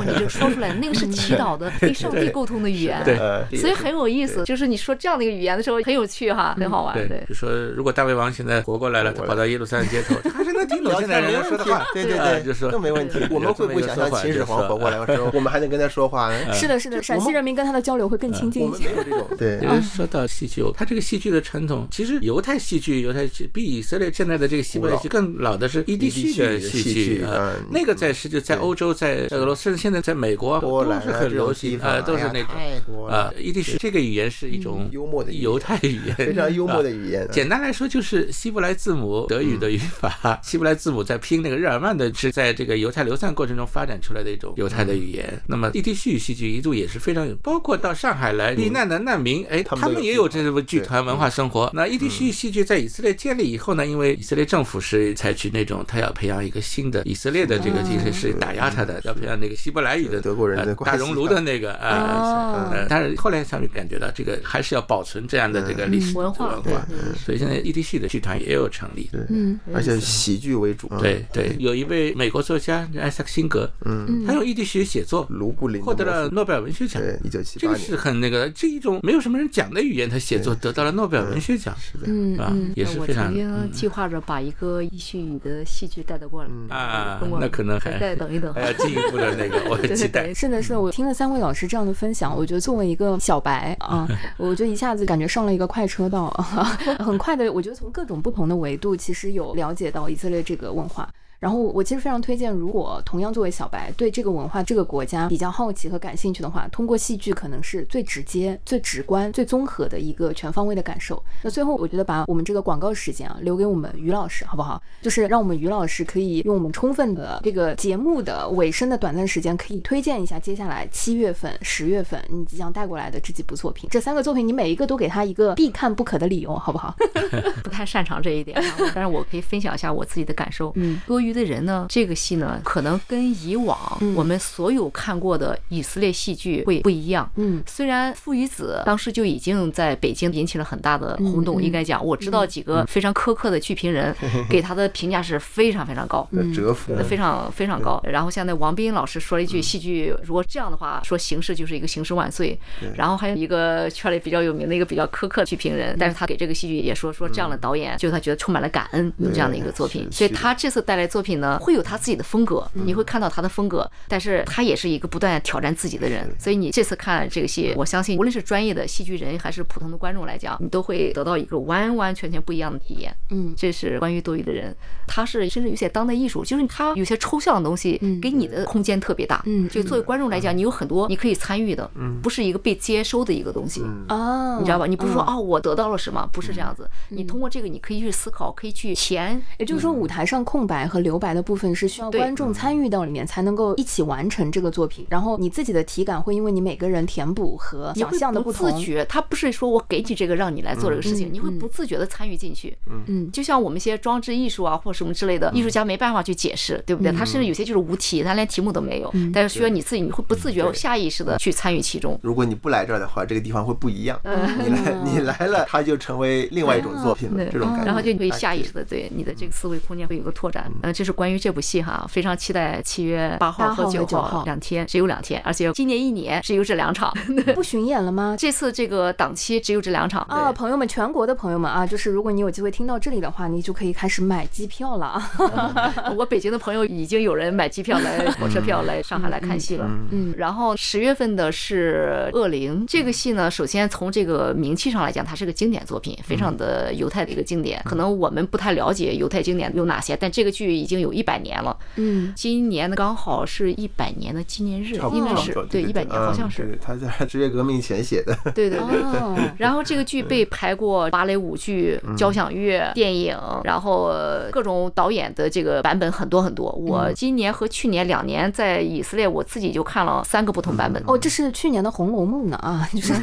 你就说出来，那个是祈祷的，跟上帝沟通的语言。对，所以很有意思，就是你说这样的一个语言的时候，很有趣哈，很好玩。对，就说如果大卫王现在活过来了，他跑到耶路撒冷街头，他还是能听懂现在人说的话。对对对，就说都没问题。我们会不会想象秦始皇活过来的时候，我们还能跟他说话呢？是的，是的，陕西人民跟他的交流会更亲近一些。这种 对。说到戏剧，他这个戏剧的传统，其实犹太戏剧，犹太戏比以色列现在的这个希伯来戏更老的是伊地叙的戏剧啊。那个在是就在欧洲，在俄罗斯，甚至现在在美国都是很流行啊，都是那种啊。伊地叙这个语言是一种幽默的犹太语言，非常幽默的语言。简单来说就是希伯来字母德语的语法，希伯来字母在拼那个日耳曼的，是在这个犹太流散过程中发展出来的一种犹太的语言。那么伊地叙戏剧一度也是非常有，包括到上海来避难的难民，哎，他们也有这种剧团文化生活。那伊地叙戏剧在以色列建立以后呢，因为以色列政府是采取那种他要培养一个新的以色列的这个精神，是打压他的，要培养那个希伯来语的德国人大熔炉的那个啊。但是后来他们感觉到这个还是要保存这样的这个历史文化文化，所以现在 EDC 的剧团也有成立。嗯，而且喜剧为主。对对，有一位美国作家艾萨克辛格，嗯，他用 EDC 写作，卢布林获得了诺贝尔文学奖。对，一九七八年。这个是很那个，这一种没有什么人讲的语言，他写作得到了诺贝尔文学奖。是的，嗯啊，也是非常。我曾经计划着把一个伊叙语的戏剧带得过来。啊，那可能还再等一等，还要进一步的那个，我期待。是的，是的，我听了三位老师这样的分享，我觉得作为一个小白啊，我就一下子感觉上了一个快车道，很快的，我觉得从各种不同的维度，其实有了解到以色列这个文化。然后我其实非常推荐，如果同样作为小白对这个文化、这个国家比较好奇和感兴趣的话，通过戏剧可能是最直接、最直观、最综合的一个全方位的感受。那最后，我觉得把我们这个广告时间啊留给我们于老师，好不好？就是让我们于老师可以用我们充分的这个节目的尾声的短暂时间，可以推荐一下接下来七月份、十月份你即将带过来的这几部作品。这三个作品，你每一个都给他一个必看不可的理由，好不好？不太擅长这一点，但是我可以分享一下我自己的感受。嗯，多余。的人呢？这个戏呢，可能跟以往我们所有看过的以色列戏剧会不一样。嗯，虽然父与子当时就已经在北京引起了很大的轰动，应该讲，我知道几个非常苛刻的剧评人 给他的评价是非常非常高，折服，非常非常高。然后像那王斌老师说了一句，戏剧如果这样的话，说形式就是一个形式万岁。然后还有一个圈里比较有名的一个比较苛刻的剧评人，但是他给这个戏剧也说说这样的导演，就他觉得充满了感恩，有这样的一个作品。所以他这次带来作品呢，会有他。自己的风格，你会看到他的风格，但是他也是一个不断挑战自己的人，所以你这次看这个戏，我相信无论是专业的戏剧人还是普通的观众来讲，你都会得到一个完完全全不一样的体验。嗯，这是关于多余的人，他是甚至有些当代艺术，就是他有些抽象的东西，给你的空间特别大。嗯，就作为观众来讲，你有很多你可以参与的，不是一个被接收的一个东西。哦，你知道吧？你不是说哦，我得到了什么，不是这样子。你通过这个，你可以去思考，可以去填。也就是说，舞台上空白和留白的部分是需要观众参。与到里面才能够一起完成这个作品，然后你自己的体感会因为你每个人填补和想象的不同，自觉，他不是说我给你这个让你来做这个事情，你会不自觉的参与进去。嗯，就像我们一些装置艺术啊或什么之类的，艺术家没办法去解释，对不对？他甚至有些就是无题，他连题目都没有，但是需要你自己，你会不自觉、下意识的去参与其中。如果你不来这儿的话，这个地方会不一样。你来，你来了，它就成为另外一种作品了。这种感觉，然后就你会下意识的对你的这个思维空间会有个拓展。呃，这是关于这部戏哈，非常期待七月八号8号和和九9号两天，只有两天，而且今年一年只有这两场，不巡演了吗？这次这个档期只有这两场啊，朋友们，全国的朋友们啊，就是如果你有机会听到这里的话，你就可以开始买机票了啊。我北京的朋友已经有人买机票来火车票来上海来看戏了。嗯然后十月份的是《恶灵》这个戏呢，首先从这个名气上来讲，它是个经典作品，非常的犹太的一个经典。可能我们不太了解犹太经典有哪些，但这个剧已经有一百年了。嗯，今年呢刚好是一百年的纪念日应该是对一百年，好像是嗯对他在 职业革命前写的，对对对。哦，然后这个剧被拍过芭蕾舞剧、交响乐、电影，然后呃各种导演的这个版本很多很多。我今年和去年两年在以色列，我自己就看了三个不同版本。哦，这是去年的《红楼梦》呢啊，就是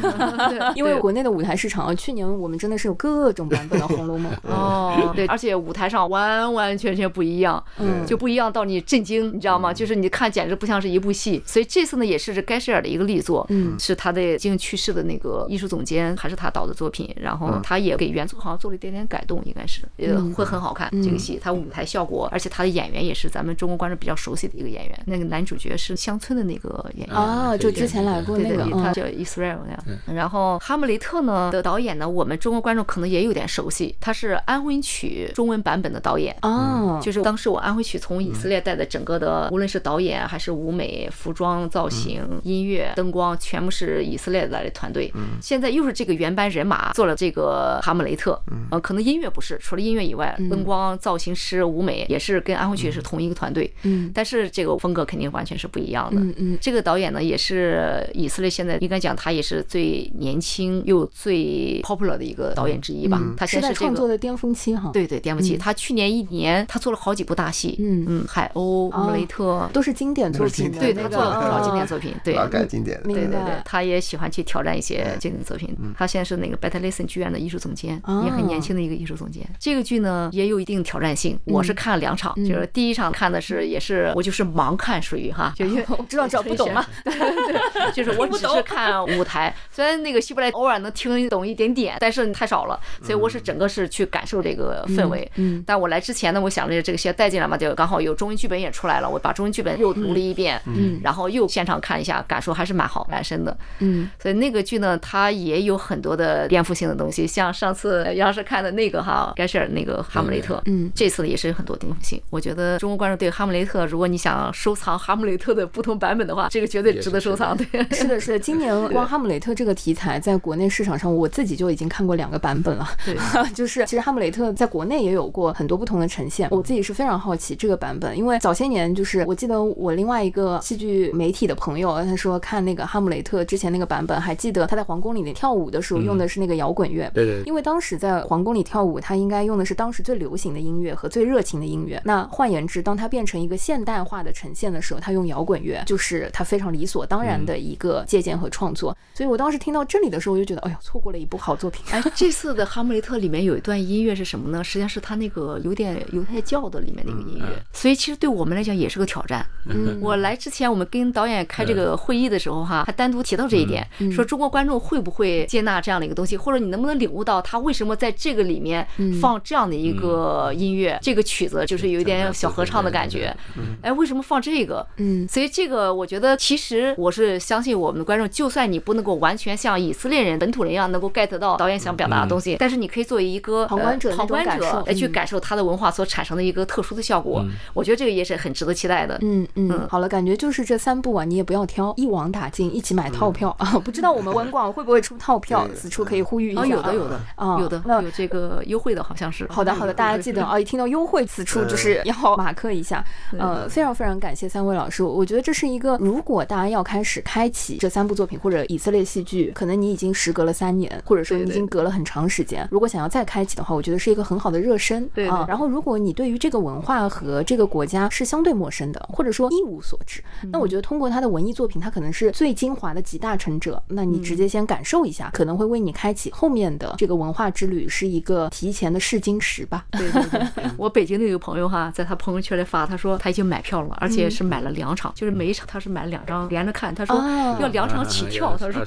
因为国内的舞台市场啊，去年我们真的是有各种版本的《红楼梦》。哦，对，而且舞台上完完全全不一样，嗯就不一样到你震惊，你知道吗？就是你看简直不像是一部戏。所以这次呢，也是盖舍尔的一个力作，嗯是他的已经去世的那个艺术总监，还是他导的作品，然后他也给原作好像做了一点点改动，应该是，呃，会很好看这个戏。他舞台效果，而且他的演员也是咱们中国观众比较熟悉的一个演员，那个男主角是乡村的那个演员。啊，就之前来过对对对，，那个嗯他叫 Israel 那样。然后《哈姆雷特》呢的导演呢，我们中国观众可能也有点熟悉，他是《安魂曲》中文版本的导演。哦，就是当时我安徽曲从以色列带的整个的，无论是导演还是舞美、服装造型、音乐、灯光，全部是以色列来的团队。现在又是这个原班人马做了这个《哈姆雷特》，呃，可能音乐不是，除了音乐以外，灯光、造型师、舞美也是跟安徽曲是同一个团队。嗯但是这个风格肯定完全是不一样的。嗯嗯这个导演呢，也是以色列现在应该讲，他也是最年轻又最 popular 的一个导演之一吧。他现在。创作的巅峰期哈。，对对，巅峰期。他去年一年，他做了好几部大戏，嗯。嗯，海鸥、穆雷特，都是经典作品。对他做了不少经典哦作品，对，老改经典对对对，他也喜欢去挑战一些经典作品。他现在是那个 Better Listen 剧院的艺术总监，哦。也很年轻的一个艺术总监。这个剧呢也有一定挑战性，我是看了两场，就是第一场看的是也是我就是盲看，属于哈，就因为我知道知道不懂嘛，对对，就是我只是看舞台，虽然那个希伯来偶尔能听懂一点点，但是太少了，所以我是整个是去感受这个氛围。嗯但我来之前呢，我想着这个先带进来嘛，就刚好有中文剧本也出来了，我把中文剧本又读了一遍，嗯。然后又现场看一下，感受还是蛮好蛮深的。嗯。所以那个剧呢，它也有很多的颠覆性的东西，像上次杨老师看的那个哈，盖舍尔那个《哈姆雷特》，嗯。这次也是有很多颠覆性。我觉得中国观众对《哈姆雷特》，如果你想收藏《哈姆雷特》的不同版本的话，这个绝对值得收藏。对，是的，是的，今年光《哈姆雷特》这个题材在国内市场上，我自己就已经看过两个版本了。对，就是其实《哈姆雷特》在国内也有过很多不同的呈现，我自己是非常好奇这个版本，因为早些年就是我记得我另外一个戏剧媒体的朋友，他说看那个《哈姆雷特》之前那个版本，还记得他在皇宫里面跳舞的时候用的是那个摇滚乐。对对对因为当时在皇宫里跳舞，他应该用的是当时最流行的音乐和最热情的音乐。那换言之，当他变成一个现代化的呈现的时候，他用摇滚乐，就是他非常理所当然的一个借鉴和创作。所以我当时听到这里的时候，我就觉得，哎呀，错过了一部好作品。哎，这次的《哈姆雷特》里面有一段音乐是什么呢？实际上是他那个有点犹太教的里面那个音乐，所以其实对我们来讲也是个挑战。嗯。我来之前，我们跟导演开这个会议的时候哈，还单独提到这一点，说中国观众会不会接纳这样的一个东西，或者你能不能领悟到他为什么在这个里面放这样的一个音乐，这个曲子就是有一点小合唱的感觉，哎，为什么放这个？嗯。所以这个我觉得，其实我是相信我们的观众，就算你不能够完全像以色列人、本土人一样能够 get 到导演想表达的东西，但是你可以作为一个旁观者旁观者来去嗯感受他的文化所产生的一个特殊的效果。我觉得这个也是很值得期待的。嗯嗯，好了，感觉就是这三部啊，你也不要挑，一网打尽，一起买套票啊！不知道我们文广会不会出套票，此处可以呼吁一下。有的有的啊有的那有这个优惠的，好像是。好的，好的，大家记得啊！一听到优惠，此处就是要马克一下。呃，非常非常感谢三位老师，我觉得这是一个，如果大家要开始开启这三部作品或者以色列戏剧，可能你已经时隔了三年，或者说你已经隔了很长时间。如果想要再开启的话，我觉得是一个很好的热身对对啊。然后，如果你对于这个文化和这个国家是相对陌生的，或者说一无所知，那我觉得通过他的文艺作品，他可能是最精华的集大成者。那你直接先感受一下，可能会为你开启后面的这个文化之旅，是一个提前的试金石吧。对对对，我北京的一个朋友哈，在他朋友圈里发，他说他已经买票了，而且是买了两场，就是每一场他是买了两张连着看，他说哦要两场起跳，他说。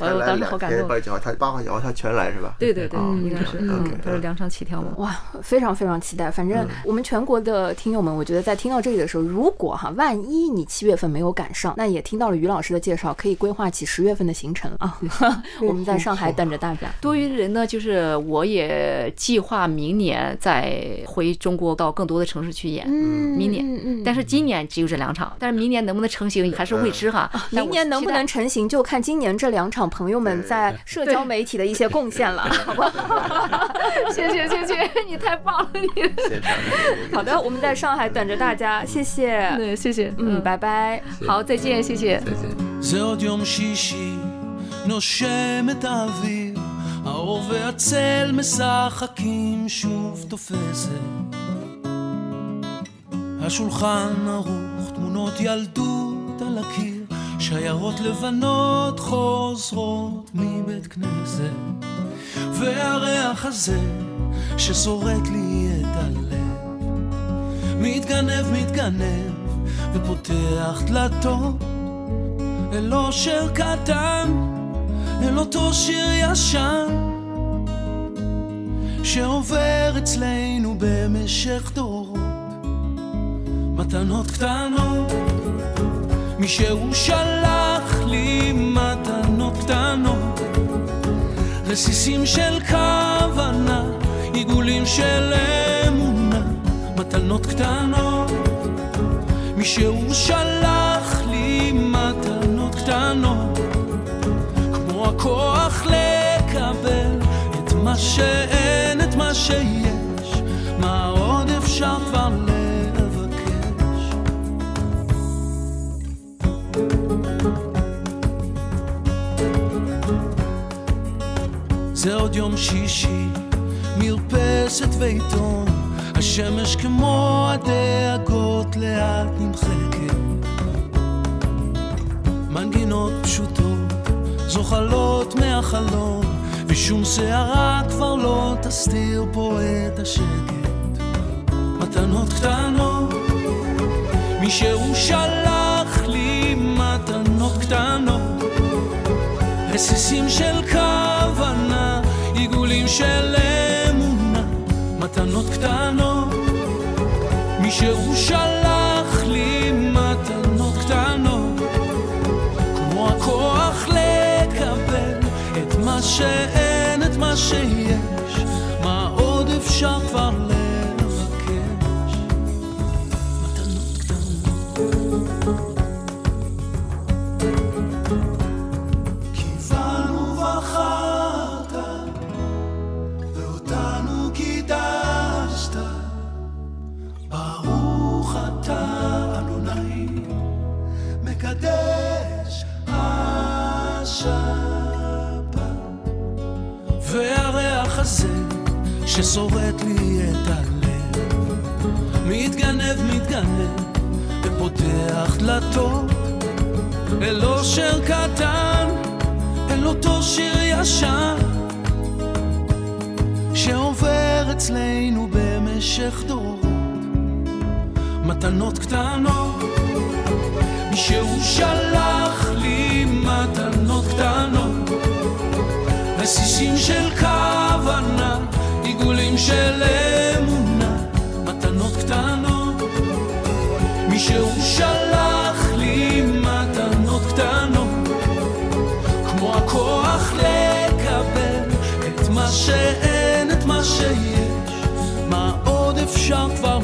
哎呦 当时好感动八块九，他八块九号他全来是吧？对对对，哦应该是，他是两场起跳嘛。哇，非常非常期待。反正是我们全国的听友们，我觉得在听到这里的时候，如果哈，万一你七月份没有赶上，那也听到了于老师的介绍，可以规划起十月份的行程啊。我们在上海等着大家。多余的人呢，就是我也计划明年再回中国到更多的城市去演。嗯明年嗯嗯但是今年只有这两场，但是明年能不能成型还是未知哈。明年能不能成型，就看今年这两场朋友们在社交媒体的一些贡献了，好不好？谢谢谢谢，你太棒了你。现场的好的，我们在上海等着大家，谢谢。对，谢谢，嗯，拜拜。好，再见，谢谢。再见。 זה עוד יום שישי, נושם את האוויר, האור והצל משחקים שוב תופסת. השולחן ערוך, תמונות ילדות על הקיר, שיירות לבנות חוזרות מבית כנסת. והריח הזה ששורט לי את הלב, מתגנב, מתגנב, ופותח דלתות אל אושר קטן, אל אותו שיר ישן, שעובר אצלנו במשך דורות. מתנות קטנות, מישהו שלח לי מתנות קטנות, רסיסים של כוונה, עיגולים של מתנות קטנות. מישהו שלח לי מתנות קטנות, כמו הכוח לקבל את מה שאין, את מה שיש, מה עוד אפשר כבר לבקש. זה עוד יום שישי, מרפסת ועיתון, השמש כמו הדאגות לאט נמחקת. מנגינות פשוטות, זוחלות מהחלום, ושום שערה כבר לא תסתיר פה את השקט. מתנות קטנות, מישהו שלח לי מתנות קטנות. רסיסים של כוונה, עיגולים של אמונה, מתנות קטנות. מישהו שלח לי מתנות קטנות, כמו הכוח לקבל את מה שאין, את מה שיש, מה עוד אפשר כבר ששורט לי את הלב, מתגנב, מתגנב, ופותח דלתות. אל אושר קטן, אל אותו שיר ישן, שעובר אצלנו במשך דורות. מתנות קטנות, מישהו שלח לי מתנות קטנות, רסיסים של כוונה, עיגולים של אמונה, מתנות קטנות. מישהו שלח לי מתנות קטנות, כמו הכוח לקבל את מה שאין, את מה שיש, מה עוד אפשר כבר